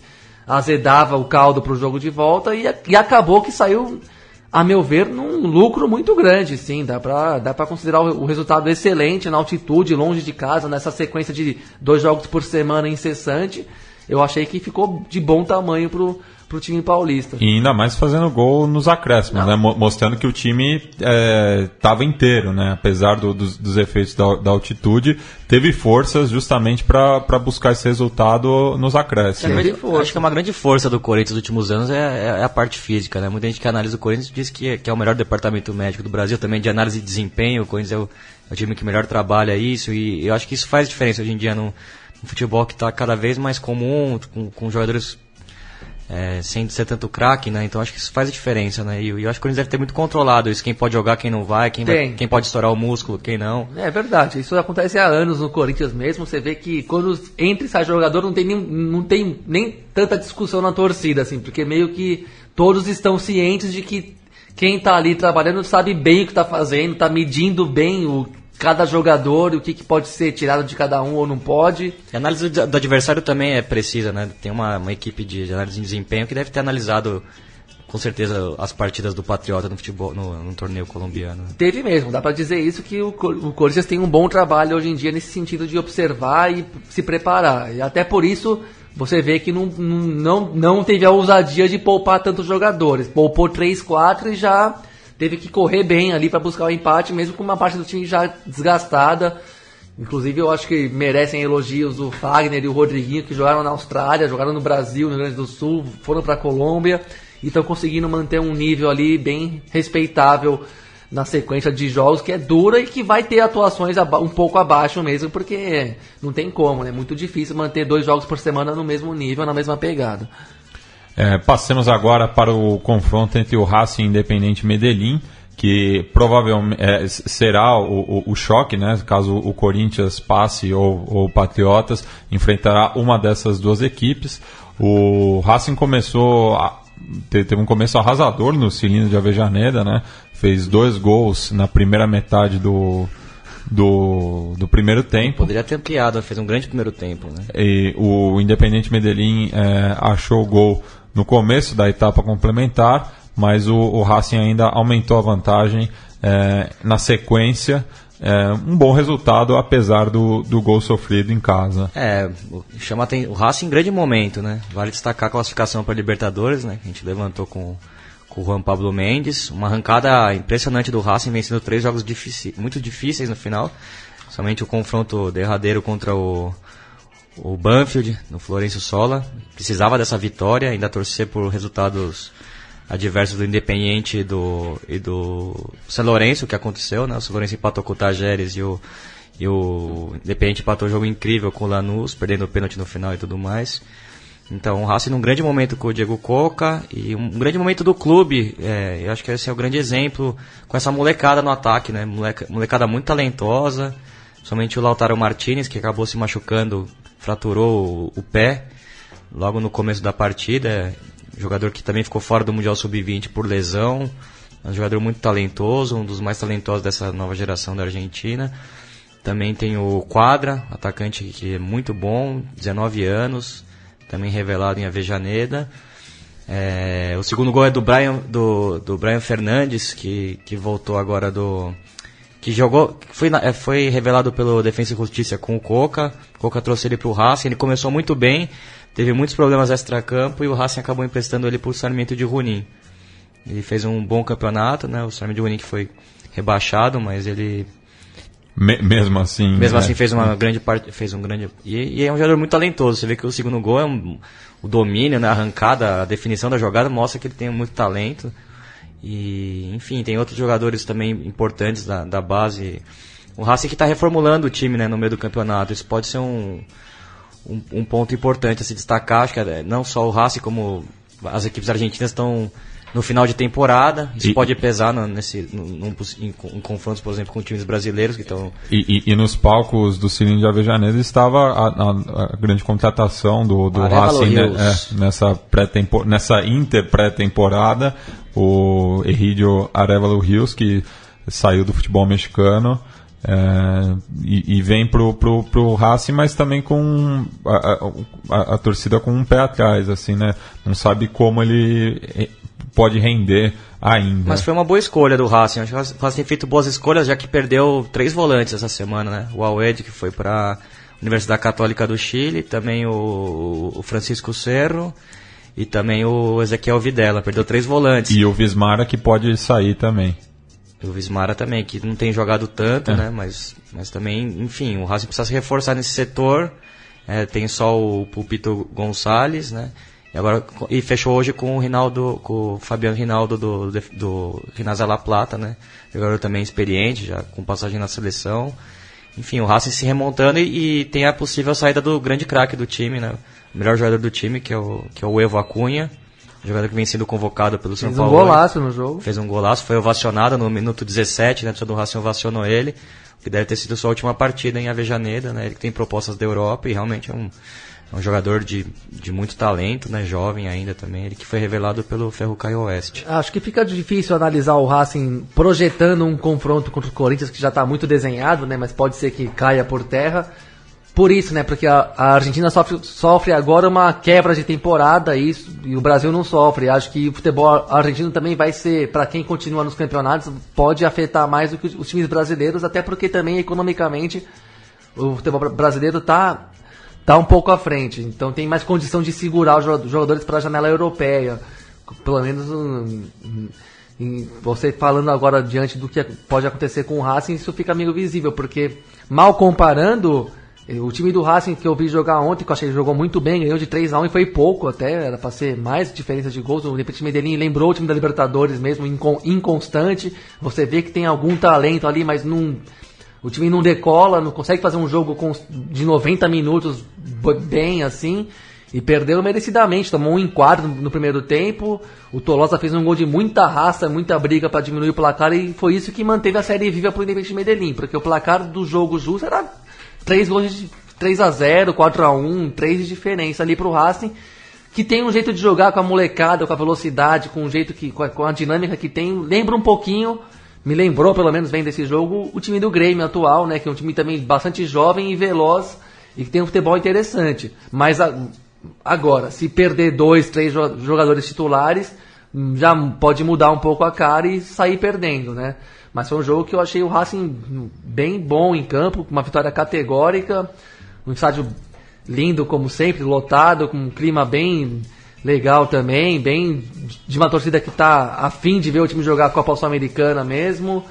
azedava o caldo para o jogo de volta e, e acabou que saiu a meu ver, num lucro muito grande, sim. Dá pra, dá considerar o, o resultado excelente na altitude, longe de casa, nessa sequência de dois jogos por semana incessante. Eu achei que ficou de bom tamanho pro, pro time paulista. E ainda mais fazendo gol nos acréscimos, né? Mo- mostrando que o time estava inteiro, né? Apesar do- dos, dos efeitos da, da altitude, teve forças justamente para buscar esse resultado nos acréscimos. Força. Acho que é uma grande força do Corinthians nos últimos anos é, é- é a parte física, né? Muita gente que analisa o Corinthians diz que é, que é o melhor departamento médico do Brasil, também de análise de desempenho. O Corinthians é o, é o time que melhor trabalha isso e eu acho que isso faz diferença hoje em dia no, no futebol que está cada vez mais comum, com, com jogadores é, sem ser tanto craque, né? Então acho que isso faz diferença, né? E, eu- e eu acho que o Corinthians deve ter muito controlado isso, quem pode jogar, quem não vai, quem, vai, quem pode estourar o músculo, quem não. É verdade, isso acontece há anos no Corinthians mesmo. Você vê que quando entra e sai jogador não tem, nem, não tem nem tanta discussão na torcida, assim, porque meio que todos estão cientes de que quem tá ali trabalhando sabe bem o que tá fazendo, tá medindo bem o, cada jogador, o que, que pode ser tirado de cada um ou não pode. E a análise do, adversário também é precisa, né? Tem uma, uma equipe de, análise de desempenho que deve ter analisado com certeza as partidas do Patriota no futebol, no, no torneio colombiano. Teve mesmo, dá pra dizer isso que o, o Corinthians tem um bom trabalho hoje em dia nesse sentido de observar e se preparar. E até por isso você vê que não, não, não, não teve a ousadia de poupar tantos jogadores. Poupou 3, 4 e já teve que correr bem ali pra buscar o empate, mesmo com uma parte do time já desgastada. Inclusive eu acho que merecem elogios o Fagner e o Rodriguinho que jogaram na Austrália, jogaram no Brasil, no Rio Grande do Sul, foram pra Colômbia e estão conseguindo manter um nível ali bem respeitável na sequência de jogos que é dura e que vai ter atuações um pouco abaixo mesmo, porque não tem como, né? É muito difícil manter dois jogos por semana no mesmo nível, na mesma pegada. É, passemos agora para o confronto entre o Racing e o Independente Medellín, que provavelmente é, será o, o- o choque, né? Caso o Corinthians passe ou o Patriotas, enfrentará uma dessas duas equipes. O Racing começou a- te- teve um começo arrasador no cilindro de Avejaneda, né? Fez dois gols na primeira metade do, do, do primeiro tempo. Poderia ter ampliado, fez um grande primeiro tempo, né? E o Independente Medellín é, achou o gol no começo da etapa complementar, mas o, o Racing ainda aumentou a vantagem é, na sequência. É, um bom resultado, apesar do, do gol sofrido em casa. É, chama o Racing em grande momento, né? Vale destacar a classificação para Libertadores, né? Que a gente levantou com, com o Juan Pablo Mendes. Uma arrancada impressionante do Racing, vencendo três jogos muito difíceis no final. Somente o confronto derradeiro contra o, o Banfield, no Florencio Sola. Precisava dessa vitória, ainda torcer por resultados adversos do Independiente e do, e do São Lourenço, que aconteceu, né? O São Lourenço empatou com o Tajeres e o, E o Independente empatou um jogo incrível com o Lanús, perdendo o pênalti no final e tudo mais. Então, o Racing num grande momento com o Diego Coca e um grande momento do clube. É, eu acho que esse é o grande exemplo com essa molecada no ataque, né? Moleca, molecada muito talentosa. Somente o Lautaro Martinez, que acabou se machucando, fraturou o, pé logo no começo da partida. Jogador que também ficou fora do Mundial Sub-20 por lesão. Um jogador muito talentoso, um dos mais talentosos dessa nova geração da Argentina. Também tem o Quadra, atacante que é muito bom, 19 anos, também revelado em Avejaneda. É, o segundo gol é do Brian, do, do Brian Fernandes, que, que voltou agora do. Que jogou. Foi, é, foi revelado pelo Defensa e Justiça com o Coca. O Coca trouxe ele pro Racing, ele começou muito bem, teve muitos problemas extra-campo e o Racing acabou emprestando ele pro Sarmiento de Junín. Ele fez um bom campeonato, né? O Sarmiento de Junín que foi rebaixado, mas ele Me- mesmo assim. mesmo né? assim fez uma grande parte, fez um grande e, e é um jogador muito talentoso. Você vê que o segundo gol é um, o domínio, né, a arrancada, a definição da jogada mostra que ele tem muito talento. E enfim, tem outros jogadores também importantes da, da base. O Racing que está reformulando o time, né, no meio do campeonato. Isso pode ser um, um, um ponto importante a se destacar. Acho que é, não só o Racing como as equipes argentinas estão no final de temporada. Isso E- pode pesar no, nesse, num poss- em, em confrontos, por exemplo, com times brasileiros que estão E, e- e nos palcos do Cilindro de Avejaneda estava a, a- a grande contratação do, do Racing né, é, nessa, pré-tempo- nessa inter pré-temporada, o Eridio Arevalo Rios, que saiu do futebol mexicano é, e, e vem pro, pro, pro Racing, mas também com a, a- a- torcida com um pé atrás, assim, né? Não sabe como ele pode render ainda. Mas foi uma boa escolha do Racing. Acho que o Racing tem feito boas escolhas, já que perdeu três volantes essa semana, né? O Alwed, que foi para Universidade Católica do Chile, também o, o Francisco Cerro e também o Ezequiel Videla. Perdeu três volantes. E o Vismara que pode sair também. E o Vismara também, que não tem jogado tanto, né? Mas, mas também, enfim, o Racing precisa se reforçar nesse setor. É, tem só o Pulpito Gonçalves, né? E, agora, e fechou hoje com o Rinaldo, com o Fabiano Rinaldo do, do, do La Plata, né? Jogador também experiente, já com passagem na seleção. Enfim, o Racing se remontando e, e tem a possível saída do grande craque do time, né? O melhor jogador do time, que é o, que é o Evo Acunha. Jogador que vem sendo convocado pelo São Fez um Paulo. golaço no jogo. Fez um golaço, foi ovacionado no minuto 17, né? O do Racing ovacionou ele, que deve ter sido sua última partida em Avejaneda, né? Ele que tem propostas da Europa e realmente é um, é um jogador de, de muito talento, né? Jovem ainda também, ele que foi revelado pelo Ferro Caio Oeste. Acho que fica difícil analisar o Racing projetando um confronto contra o Corinthians que já está muito desenhado, né? Mas pode ser que caia por terra. Por isso, né? Porque a, a Argentina sofre, sofre agora uma quebra de temporada e, e o Brasil não sofre. Acho que o futebol argentino também vai ser, para quem continua nos campeonatos, pode afetar mais do que os, times brasileiros, até porque também economicamente o futebol bra- brasileiro tá tá um pouco à frente. Então tem mais condição de segurar os jo- jogadores para a janela europeia. Pelo menos um, um, você falando agora diante do que pode acontecer com o Racing, isso fica meio visível, porque mal comparando, eh, o time do Racing que eu vi jogar ontem, que eu achei que jogou muito bem, ganhou de 3 a 1 e foi pouco até, era para ser mais diferença de gols. O Independente Medellín lembrou o time da Libertadores mesmo, incon- inconstante. Você vê que tem algum talento ali, mas não o time não decola, não consegue fazer um jogo com- de 90 minutos bem assim. E perdeu merecidamente, tomou um enquadro no, no primeiro tempo. O Tolosa fez um gol de muita raça, muita briga para diminuir o placar. E foi isso que manteve a série viva pro Independente Medellín. Porque o placar do jogo justo era 3 gols de 3 a 0 4 a 1 3 de diferença ali pro Racing. Que tem um jeito de jogar com a molecada, com a velocidade, com um jeito que. com a, com a dinâmica que tem. Lembra um pouquinho me lembrou, pelo menos bem desse jogo, o time do Grêmio atual, né? Que é um time também bastante jovem e veloz e que tem um futebol interessante. Mas a- agora, se perder dois, três jo- jogadores titulares, hum, já pode mudar um pouco a cara e sair perdendo, né? Mas foi um jogo que eu achei o Racing bem bom em campo, com uma vitória categórica, um estádio lindo como sempre, lotado, com um clima bem legal também, bem de uma torcida que está afim de ver o time jogar a Copa Sul-Americana mesmo.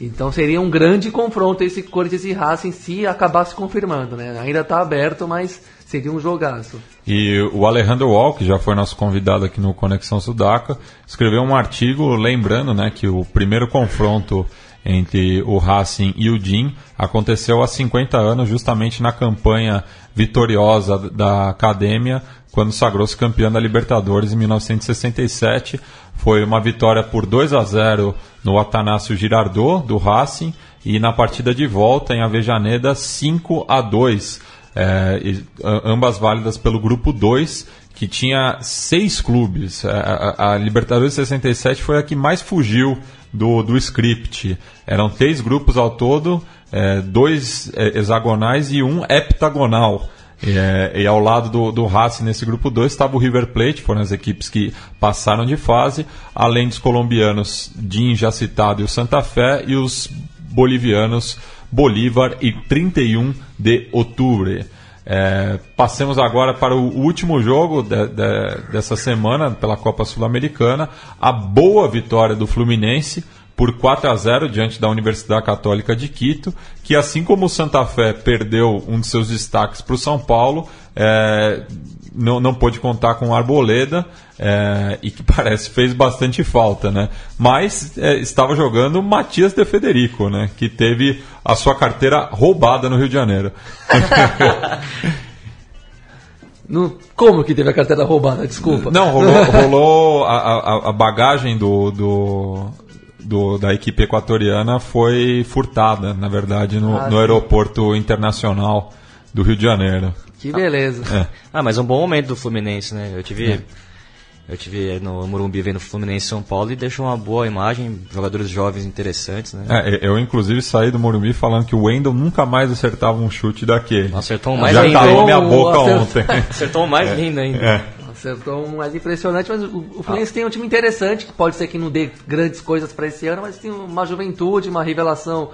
Então seria um grande confronto esse Corinthians e Racing se acabasse confirmando, né? Ainda está aberto, mas seria um jogaço. E o Alejandro Wall, que já foi nosso convidado aqui no Conexão Sudaca, escreveu um artigo lembrando né, que o primeiro confronto entre o Racing e o DIN aconteceu há 50 anos, justamente na campanha vitoriosa da Academia, quando sagrou-se campeão da Libertadores em 1967. Foi uma vitória por 2 a 0 no Atanásio Girardot, do Racing, e na partida de volta em Avejaneda, 5 a 2 é, ambas válidas pelo grupo 2, que tinha seis clubes. É, a, a, Libertadores 67 foi a que mais fugiu do, do script. Eram três grupos ao todo, é, dois é, hexagonais e um heptagonal. É, e ao lado do, do Racing nesse grupo 2 estava o River Plate, foram as equipes que passaram de fase, além dos colombianos Din já citado e o Santa Fé, e os bolivianos Bolívar e 31 de outubro. É, passemos agora para o último jogo de, de, dessa semana pela Copa Sul-Americana, a boa vitória do Fluminense por 4 a 0 diante da Universidade Católica de Quito, que assim como o Santa Fé perdeu um de seus destaques para o São Paulo, é, não, não pôde contar com o Arboleda é, e que parece fez bastante falta, né? Mas é, estava jogando Matias de Federico, né? Que teve a sua carteira roubada no Rio de Janeiro. No, como que teve a carteira roubada? Desculpa. Não, rolou, rolou a, a, a, bagagem do, do, do, da equipe equatoriana foi furtada, na verdade, no, ah, no aeroporto internacional do Rio de Janeiro. Que beleza. É. Ah, mas um bom momento do Fluminense, né? Eu tive. É. Eu tive no Morumbi vendo Fluminense São Paulo e deixou uma boa imagem, jogadores jovens interessantes, né? É, eu inclusive saí do Morumbi falando que o Wendel nunca mais acertava um chute daquele. Acertou mais Já lindo. Já calou minha boca ontem. Acertou mais é. lindo ainda. É. Acertou um mais impressionante, mas o, o Fluminense ah. tem um time interessante, que pode ser que não dê grandes coisas para esse ano, mas tem uma juventude, uma revelação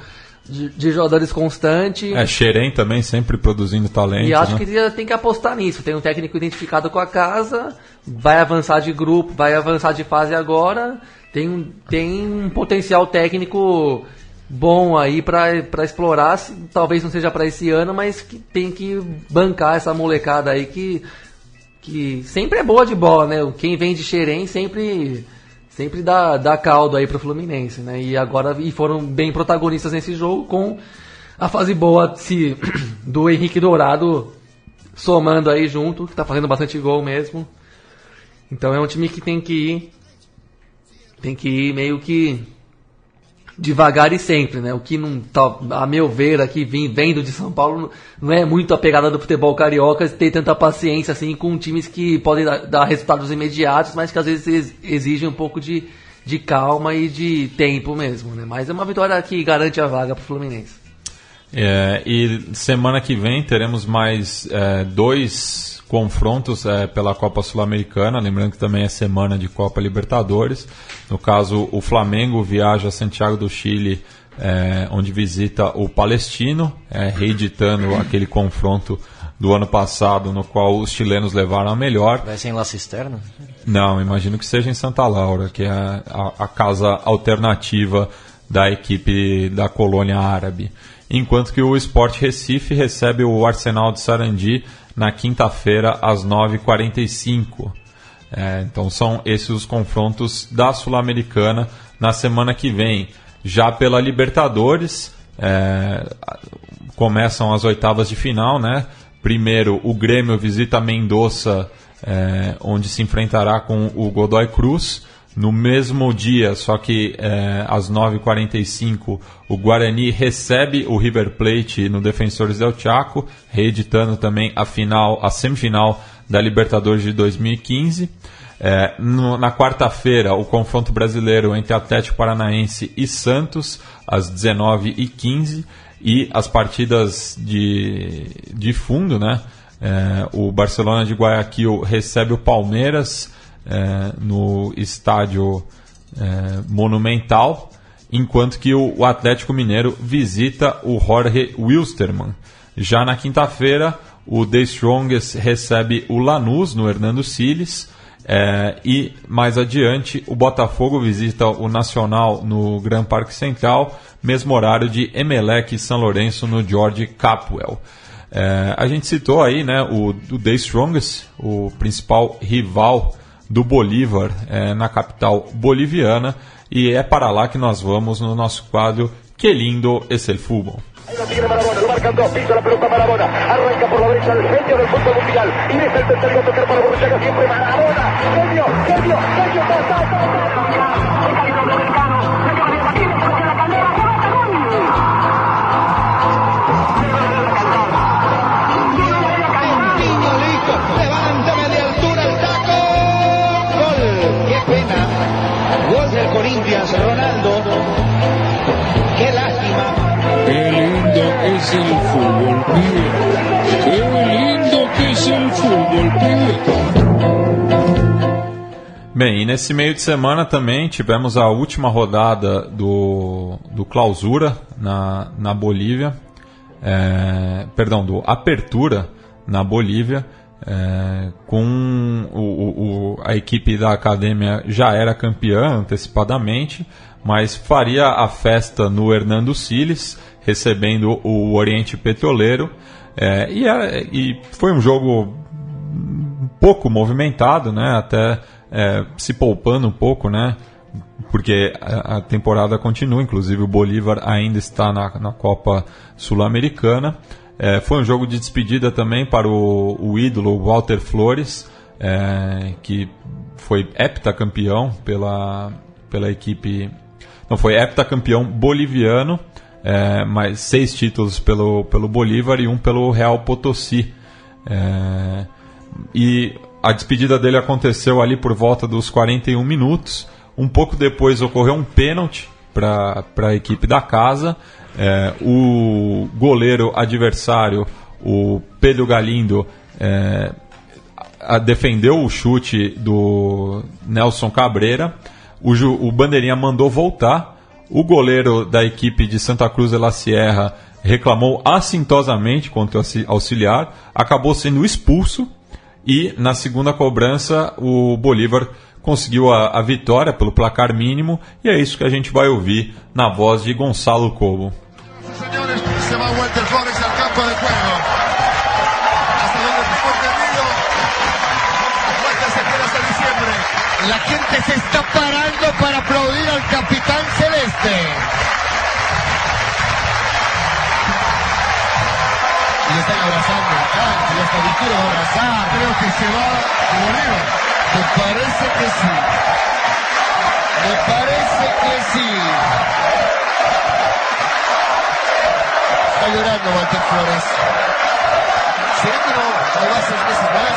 de, de, jogadores constante. É, Xerém também sempre produzindo talento. E acho né? que tem que apostar nisso. Tem um técnico identificado com a casa, vai avançar de grupo, vai avançar de fase agora. Tem, tem um potencial técnico bom aí para explorar. Talvez não seja para esse ano, mas que tem que bancar essa molecada aí que, que sempre é boa de bola, né? Quem vem de Xerém sempre sempre dá, dá caldo aí pro Fluminense, né? E agora e foram bem protagonistas nesse jogo com a fase boa se, do Henrique Dourado somando aí junto, que tá fazendo bastante gol mesmo. Então é um time que tem que ir tem que ir meio que devagar e sempre, né? O que não tá, a meu ver aqui vendo de São Paulo não é muito a pegada do futebol carioca ter tanta paciência assim com times que podem dar, dar resultados imediatos, mas que às vezes exigem um pouco de, de calma e de tempo mesmo, né? Mas é uma vitória que garante a vaga para o Fluminense. É, e semana que vem teremos mais é, dois confrontos é, pela Copa Sul-Americana, lembrando que também é semana de Copa Libertadores. No caso, o Flamengo viaja a Santiago do Chile, é, onde visita o Palestino, é, reeditando aquele confronto do ano passado, no qual os chilenos levaram a melhor. Vai ser em La Cisterna? Não, imagino que seja em Santa Laura, que é a, a casa alternativa da equipe da colônia árabe. Enquanto que o Sport Recife recebe o Arsenal de Sarandi na quinta-feira, às 9h45. É, então são esses os confrontos da Sul-Americana na semana que vem. Já pela Libertadores, é, começam as oitavas de final, né? Primeiro, o Grêmio visita Mendoza, é, onde se enfrentará com o Godoy Cruz. No mesmo dia, só que é, às 9h45, o Guarani recebe o River Plate no Defensores del Chaco, reeditando também a final, a semifinal da Libertadores de 2015. É, no, na quarta-feira, o confronto brasileiro entre Atlético Paranaense e Santos, às 19h15. E as partidas de, de fundo, né? É, o Barcelona de Guayaquil recebe o Palmeiras é, no estádio é, Monumental, enquanto que o, Atlético Mineiro visita o Jorge Wilstermann. Já na quinta-feira, o The Strongest recebe o Lanús no Hernando Siles. É, e mais adiante, o Botafogo visita o Nacional no Gran Parque Central, mesmo horário de Emelec e São Lourenço no George Capwell. É, a gente citou aí né, o, o The Strongest, o principal rival do Bolívar é, na capital boliviana, e é para lá que nós vamos no nosso quadro Que lindo es el fútbol. Gol del Corinthians, Ronaldo. Qué lástima. Qué lindo es el fútbol, pibe. Qué lindo que es el fútbol, pibe. Bem, e nesse meio de semana também tivemos a última rodada do, do Clausura na, na Bolívia, é, perdão, do Apertura na Bolívia, é, com o, o- o- a equipe da academia já era campeã antecipadamente, mas faria a festa no Hernando Siles, recebendo o Oriente Petroleiro, é, e, e foi um jogo pouco movimentado, né? Até é, se poupando um pouco, né? Porque a, a temporada continua, inclusive o Bolívar ainda está na, na Copa Sul-Americana. É, foi um jogo de despedida também para o, o ídolo Walter Flores, é, que foi heptacampeão pela, pela equipe. Não, foi heptacampeão boliviano, é, mas seis títulos pelo, pelo Bolívar e um pelo Real Potosí. É, e a despedida dele aconteceu ali por volta dos 41 minutos. Um pouco depois ocorreu um pênalti para a equipe da casa. É, o goleiro adversário, o Pedro Galindo, é, a- defendeu o chute do Nelson Cabreira. O, o Bandeirinha mandou voltar. O goleiro da equipe de Santa Cruz de la Sierra reclamou assintosamente contra o auxi- auxiliar, acabou sendo expulso e na segunda cobrança o Bolívar conseguiu a, a vitória pelo placar mínimo e é isso que a gente vai ouvir na voz de Gonçalo Cobo. Señores, se va Walter Flores al campo de juego. Hasta donde fue entendido. Walter se queda hasta diciembre. La gente se está parando para aplaudir al capitán celeste. Y están abrazando la cancha, y hasta Vituro va a abrazar. Creo que se va Bolívar. Me parece que sí. Me parece que sí. Está llorando Walter Flores. ¿Será que no, no va seis meses más?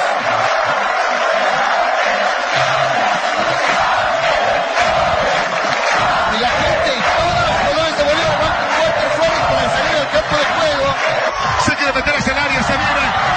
Y la gente todos los colores de Bolívar van con Walter Flores para salir al campo de juego. Se quiere meter hacia el área, se viene.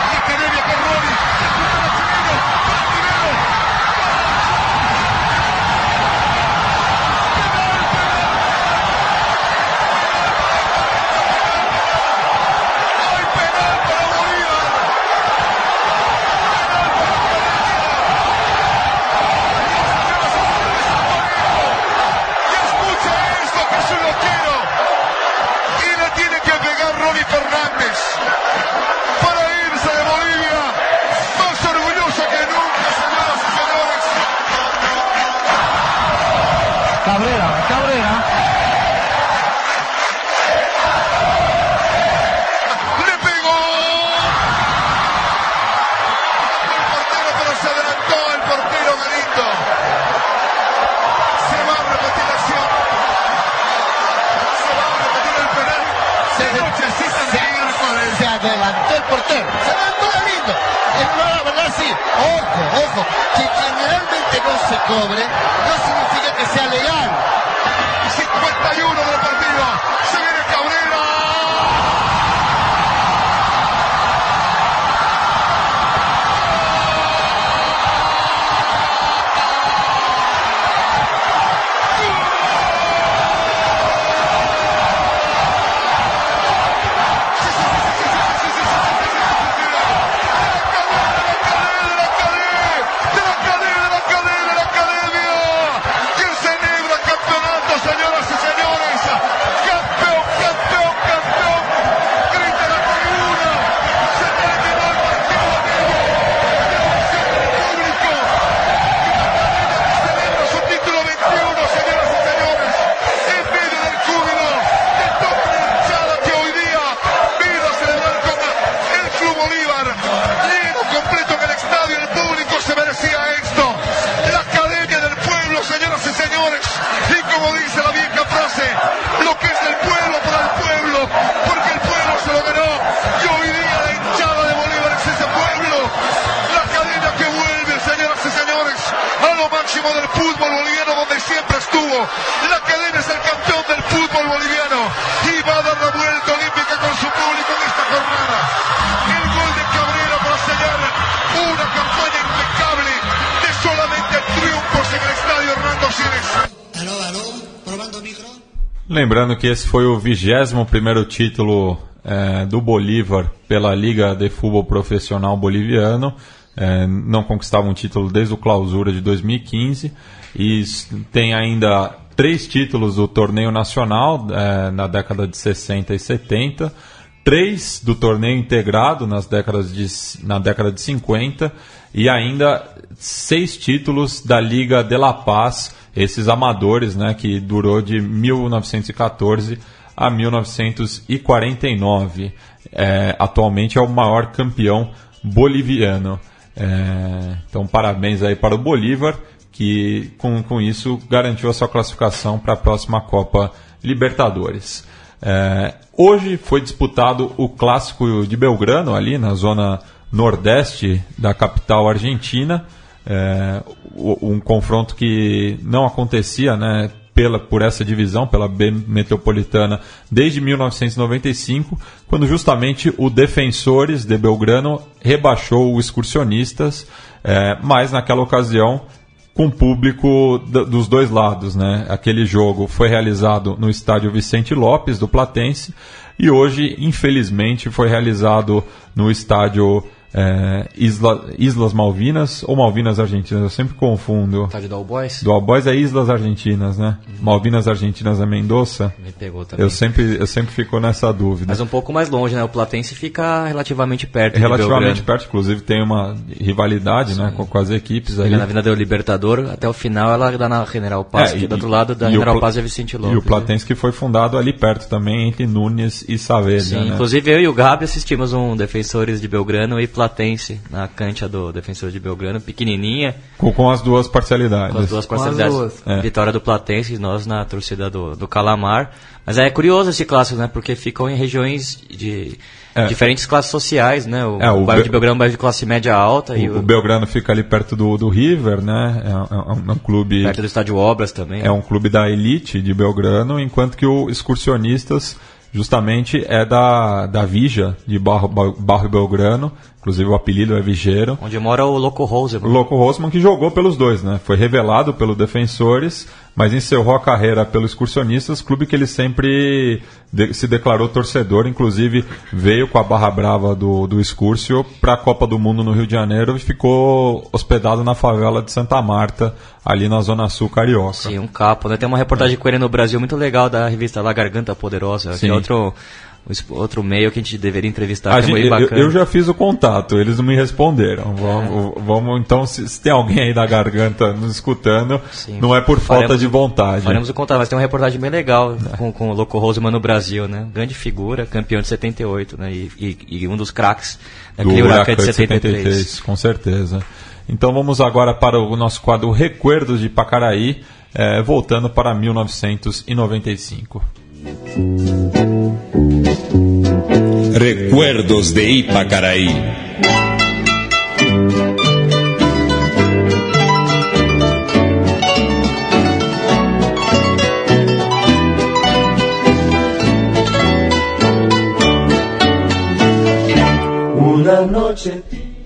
Que esse foi o 21 título eh, do Bolívar pela Liga de Futebol Profissional Boliviano. Eh, não conquistava um título desde o clausura de 2015 e tem ainda três títulos do torneio nacional eh, na década de 60 e 70, três do torneio integrado nas décadas de, na década de 50 e ainda seis títulos da Liga de La Paz, esses amadores, né, que durou de 1914 a 1949. É, atualmente é o maior campeão boliviano. É, então, parabéns aí para o Bolívar, que com, com isso garantiu a sua classificação para a próxima Copa Libertadores. É, hoje foi disputado o clássico de Belgrano, ali na zona nordeste da capital argentina. É, um confronto que não acontecia né, pela, por essa divisão, pela B Metropolitana, desde 1995, quando justamente o Defensores de Belgrano rebaixou o Excursionistas, é, mas naquela ocasião com público dos dois lados, né? Aquele jogo foi realizado no estádio Vicente Lopes do Platense e hoje, infelizmente, foi realizado no estádio é, Isla- Islas Malvinas ou Malvinas Argentinas, eu sempre confundo. Estádio do All Boys? Do All Boys é Islas Argentinas, né? Malvinas Argentinas é Mendoza. Me pegou também. Eu sempre, eu sempre fico nessa dúvida. Mas um pouco mais longe, né? O Platense fica relativamente perto. de Relativamente perto, inclusive tem uma rivalidade né, com, com as equipes ali. Na Avenida do Libertador, até o final ela dá na General Paz, É, que e- do outro lado da General Paz é Vicente Lopes. E o Platense que foi fundado ali perto também, entre Nunes e Saavedra. Sim, né? inclusive eu e o Gabi assistimos um Defensores de Belgrano e Platense na cancha do Defensor de Belgrano, pequenininha, Com, com as duas parcialidades. com as duas Com as parcialidades. duas. É. Vitória do Platense e nós na torcida do, do Calamar. Mas é curioso esse clássico, né? Porque ficam em regiões de É. diferentes classes sociais, né? O, É, o bairro de Belgrano é um bairro de classe média alta e O, o, o Belgrano fica ali perto do, do River, né? É, é um, é um clube. perto do estádio Obras também. É um clube da elite de Belgrano, enquanto que o Excursionistas justamente é da, da Vija, de Barro, Barro Belgrano. Inclusive o apelido é Vigeiro. Onde mora o Loco Rose. O Loco Rosman que jogou pelos dois, né? Foi revelado pelo Defensores, mas encerrou a carreira pelo Excursionistas, clube que ele sempre de- se declarou torcedor, inclusive veio com a barra brava do, do Excursio para a Copa do Mundo no Rio de Janeiro e ficou hospedado na favela de Santa Marta, ali na Zona Sul Carioca. Sim, um capo, né? Tem uma reportagem com ele no Brasil muito legal da revista La Garganta Poderosa, que Sim. é outro, outro meio que a gente deveria entrevistar, A é gente- eu, eu já fiz o contato, eles não me responderam. Vamos, vamos então, se, se tem alguém aí da garganta nos escutando, Sim. não é por falta Faremos- de vontade. Faremos o contato, mas tem uma reportagem bem legal com, com o Loco Roseman no Brasil, né? Grande figura, campeão de 78, né? E, e, e um dos craques daquele do Huracan de Huracan 73. com certeza. Então vamos agora para o nosso quadro Recuerdos de Pacaraí, eh, voltando para 1995. Recuerdos de Ipacaraí.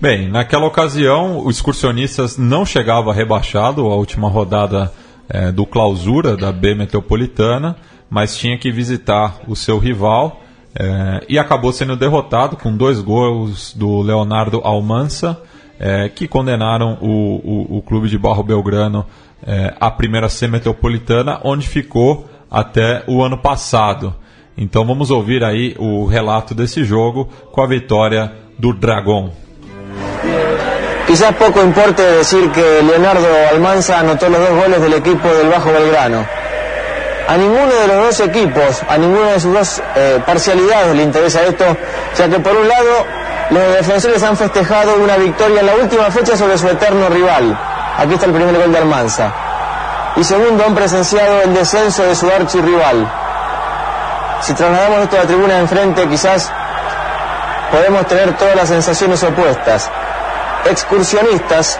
Bem, naquela ocasião, o Excursionistas não chegava rebaixado à última rodada eh, do clausura da B Metropolitana, mas tinha que visitar o seu rival eh, e acabou sendo derrotado com dois gols do Leonardo Almansa, eh, que condenaram o, o, o clube de Barro Belgrano eh, à primeira C Metropolitana, onde ficou até o ano passado. Então vamos ouvir aí o relato desse jogo com a vitória do Dragão. Quizás poco importe decir que Leonardo Almanza anotó los dos goles del equipo del Bajo Belgrano. A ninguno de los dos equipos, a ninguna de sus dos eh, parcialidades le interesa esto, ya que por un lado los defensores han festejado una victoria en la última fecha sobre su eterno rival. Aquí está el primer gol de Almanza. y segundo han presenciado el descenso de su archirrival. Si trasladamos esto a la tribuna de enfrente, quizás podemos tener todas las sensaciones opuestas. Excursionistas,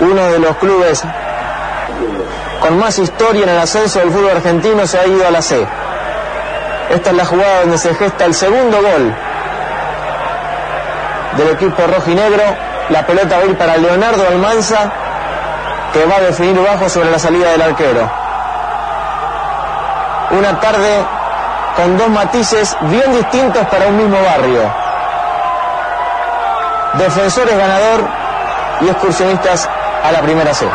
uno de los clubes con más historia en el ascenso del fútbol argentino, se ha ido a la C. Esta es la jugada donde se gesta el segundo gol del equipo rojo y negro. La pelota va a ir para Leonardo Almanza, que va a definir bajo sobre la salida del arquero. Una tarde con dos matices bien distintos para un mismo barrio. Defensores ganador y excursionistas a la primera C.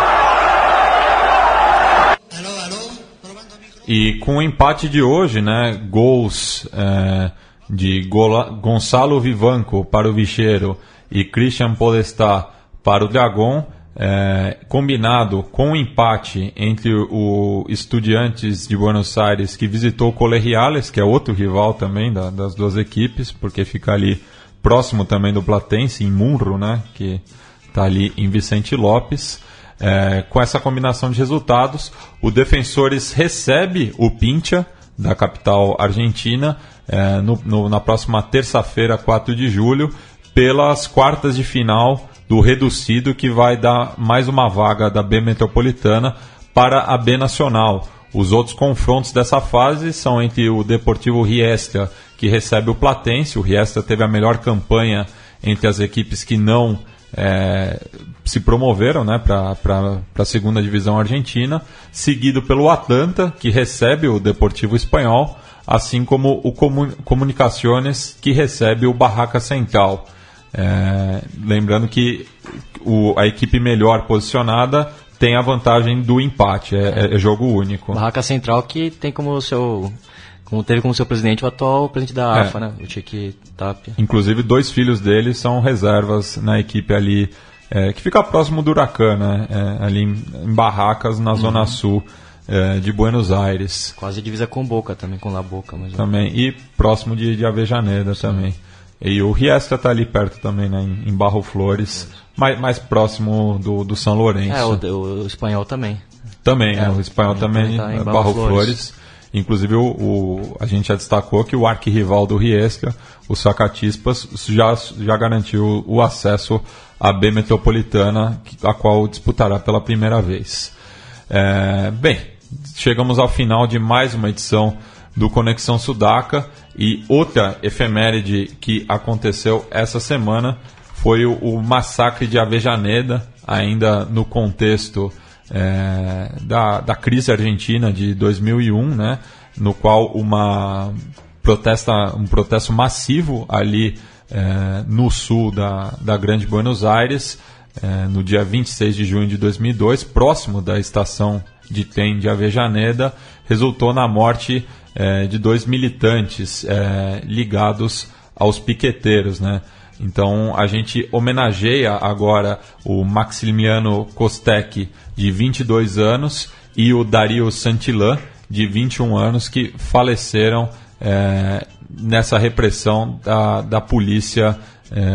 E com o empate de hoje, né, gols é, de Gola, Gonçalo Vivanco para o Vicheiro e Christian Podestá para o Dragon, é, combinado com o empate entre o Estudiantes de Buenos Aires, que visitou o Colegiales, que é outro rival também da, das duas equipes, porque fica ali próximo também do Platense, em Munro, né, que está ali em Vicente Lopes. É, com essa combinação de resultados, o Defensores recebe o Pincha, da capital argentina, é, no, no, na próxima terça-feira, 4 de julho, pelas quartas de final do reducido, que vai dar mais uma vaga da B Metropolitana para a B Nacional. Os outros confrontos dessa fase são entre o Deportivo Riestra, que recebe o Platense. O Riestra teve a melhor campanha entre as equipes que não é, se promoveram né, para a segunda divisão argentina, seguido pelo Atlanta, que recebe o Deportivo Espanhol, assim como o Comunicaciones, que recebe o Barraca Central. É, lembrando que o, a equipe melhor posicionada tem a vantagem do empate, é, é jogo único. Barraca Central que tem como seu como teve como seu presidente o atual presidente da AFA, é. né? O Chiqui Tapia. Inclusive, dois filhos dele são reservas na equipe ali, é, que fica próximo do Huracan, né? É, ali em, em, Barracas, na uhum. zona sul é, de Buenos Aires. Quase divisa com Boca também, com La Boca. Mas... Também, e próximo de, de Avejaneda Sim. também. E o Riestra está ali perto também, né? Em, Barro Flores, mais, mais próximo do, do São Lourenço. É, o, o espanhol também. Também, é, o espanhol também, tá Barro, Barro Flores. Flores. Inclusive, o, o, a gente já destacou que o arquirrival do Riesca, o Sacatispas, já, já garantiu o acesso à B Metropolitana, a qual disputará pela primeira vez. É, bem, chegamos ao final de mais uma edição do Conexão Sudaca e outra efeméride que aconteceu essa semana foi o, o massacre de Avejaneda, ainda no contexto é, da, da crise argentina de 2001, né, no qual uma protesta, um protesto massivo ali é, no sul da, da Grande Buenos Aires, é, no dia 26 de junho de 2002, próximo da estação de trem de Avejaneda, resultou na morte é, de dois militantes é, ligados aos piqueteiros, né? Então a gente homenageia agora o Maximiano Kostek, de 22 anos, e o Dario Santillan, de 21 anos, que faleceram é, nessa repressão da, da polícia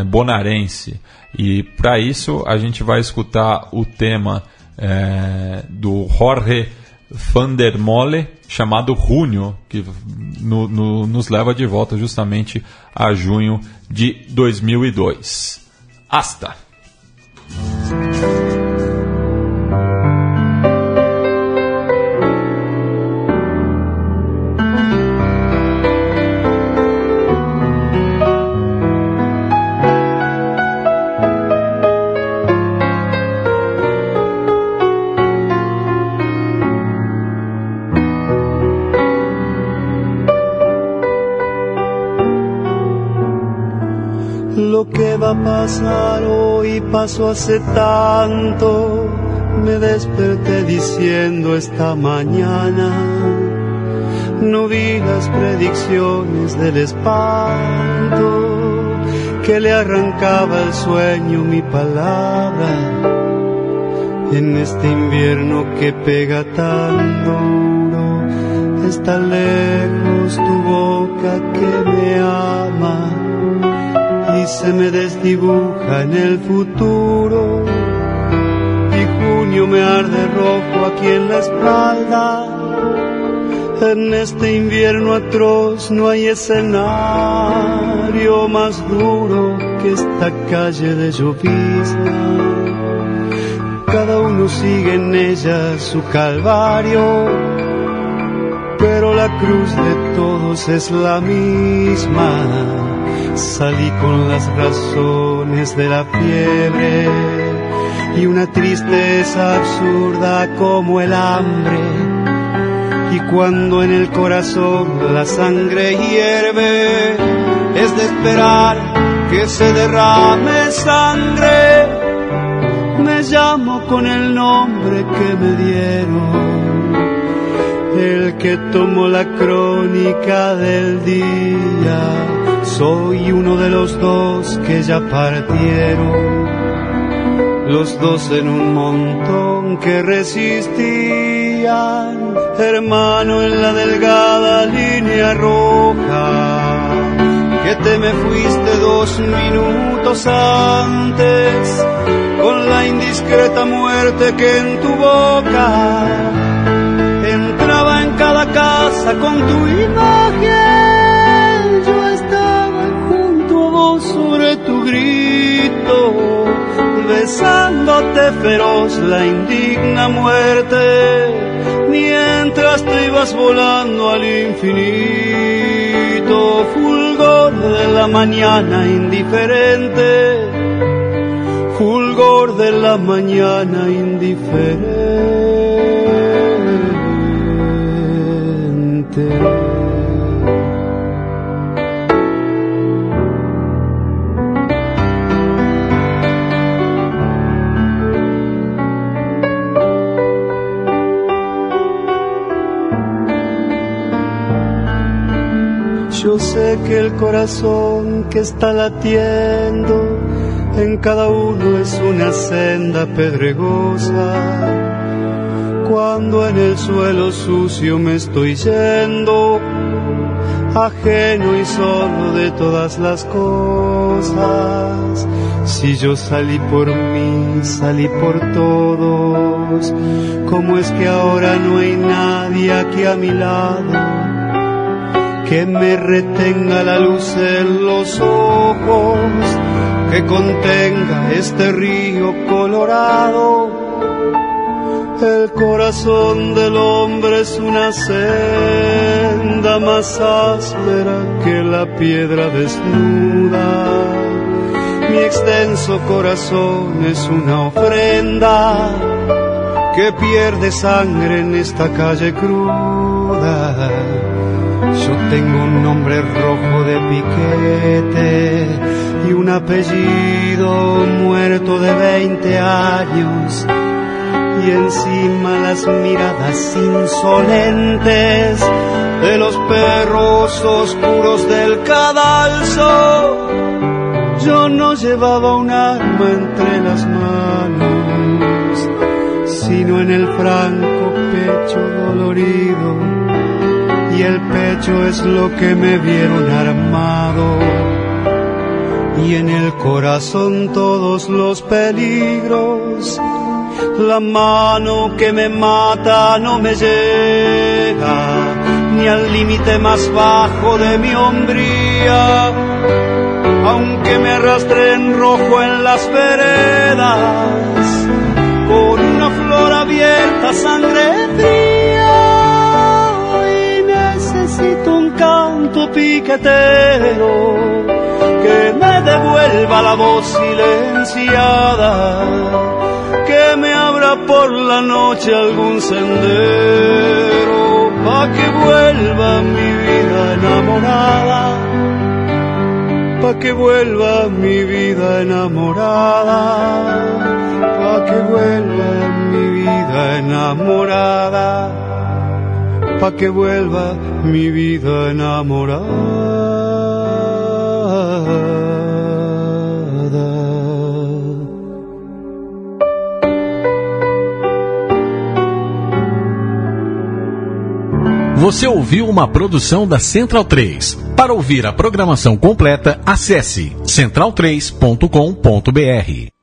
é. E para isso a gente vai escutar o tema é, do Jorge van der Mole, chamado Junho, que no, no, nos leva de volta justamente a junho de 2002. Hasta! Hace tanto. Me desperté diciendo esta mañana. No vi las predicciones del espanto que le arrancaba el sueño mi palabra. En este invierno que pega tan duro, está lejos tu boca que me ama se me desdibuja en el futuro y junio me arde rojo aquí en la espalda. En este invierno atroz no hay escenario más duro que esta calle de llovizna. Cada uno sigue en ella su calvario, pero la cruz de todos es la misma. Salí con las razones de la fiebre y una tristeza absurda como el hambre. Y cuando en el corazón la sangre hierve, es de esperar que se derrame sangre. Me llamo con el nombre que me dieron, el que tomó la crónica del día. Soy uno de los dos que ya partieron. Los dos en un montón que resistían, hermano en la delgada línea roja, que te me fuiste dos minutos antes, con la indiscreta muerte que en tu boca entraba en cada casa con tu imagen, besándote feroz la indigna muerte, mientras te ibas volando al infinito, fulgor de la mañana indiferente, fulgor de la mañana indiferente. Que el corazón que está latiendo en cada uno es una senda pedregosa. Cuando en el suelo sucio me estoy yendo, ajeno y solo de todas las cosas. Si yo salí por mí, salí por todos, ¿cómo es que ahora no hay nadie aquí a mi lado? Que me retenga la luz en los ojos, que contenga este río colorado. El corazón del hombre es una senda más áspera que la piedra desnuda. Mi extenso corazón es una ofrenda que pierde sangre en esta calle cruda. Yo tengo un nombre rojo de piquete y un apellido muerto de 20 años. Y encima las miradas insolentes de los perros oscuros del cadalso. Yo no llevaba un arma entre las manos, sino en el franco pecho dolorido y el pecho es lo que me vieron armado y en el corazón todos los peligros. La mano que me mata no me llega ni al límite más bajo de mi hombría, aunque me arrastre en rojo en las veredas con una flor abierta, sangre canto piquetero que me devuelva la voz silenciada, que me abra por la noche algún sendero, pa' que vuelva mi vida enamorada, pa' que vuelva mi vida enamorada, pa' que vuelva mi vida enamorada pa' que vuelva mi vida enamorada. Você ouviu uma produção da Central 3. Para ouvir a programação completa, acesse central3.com.br.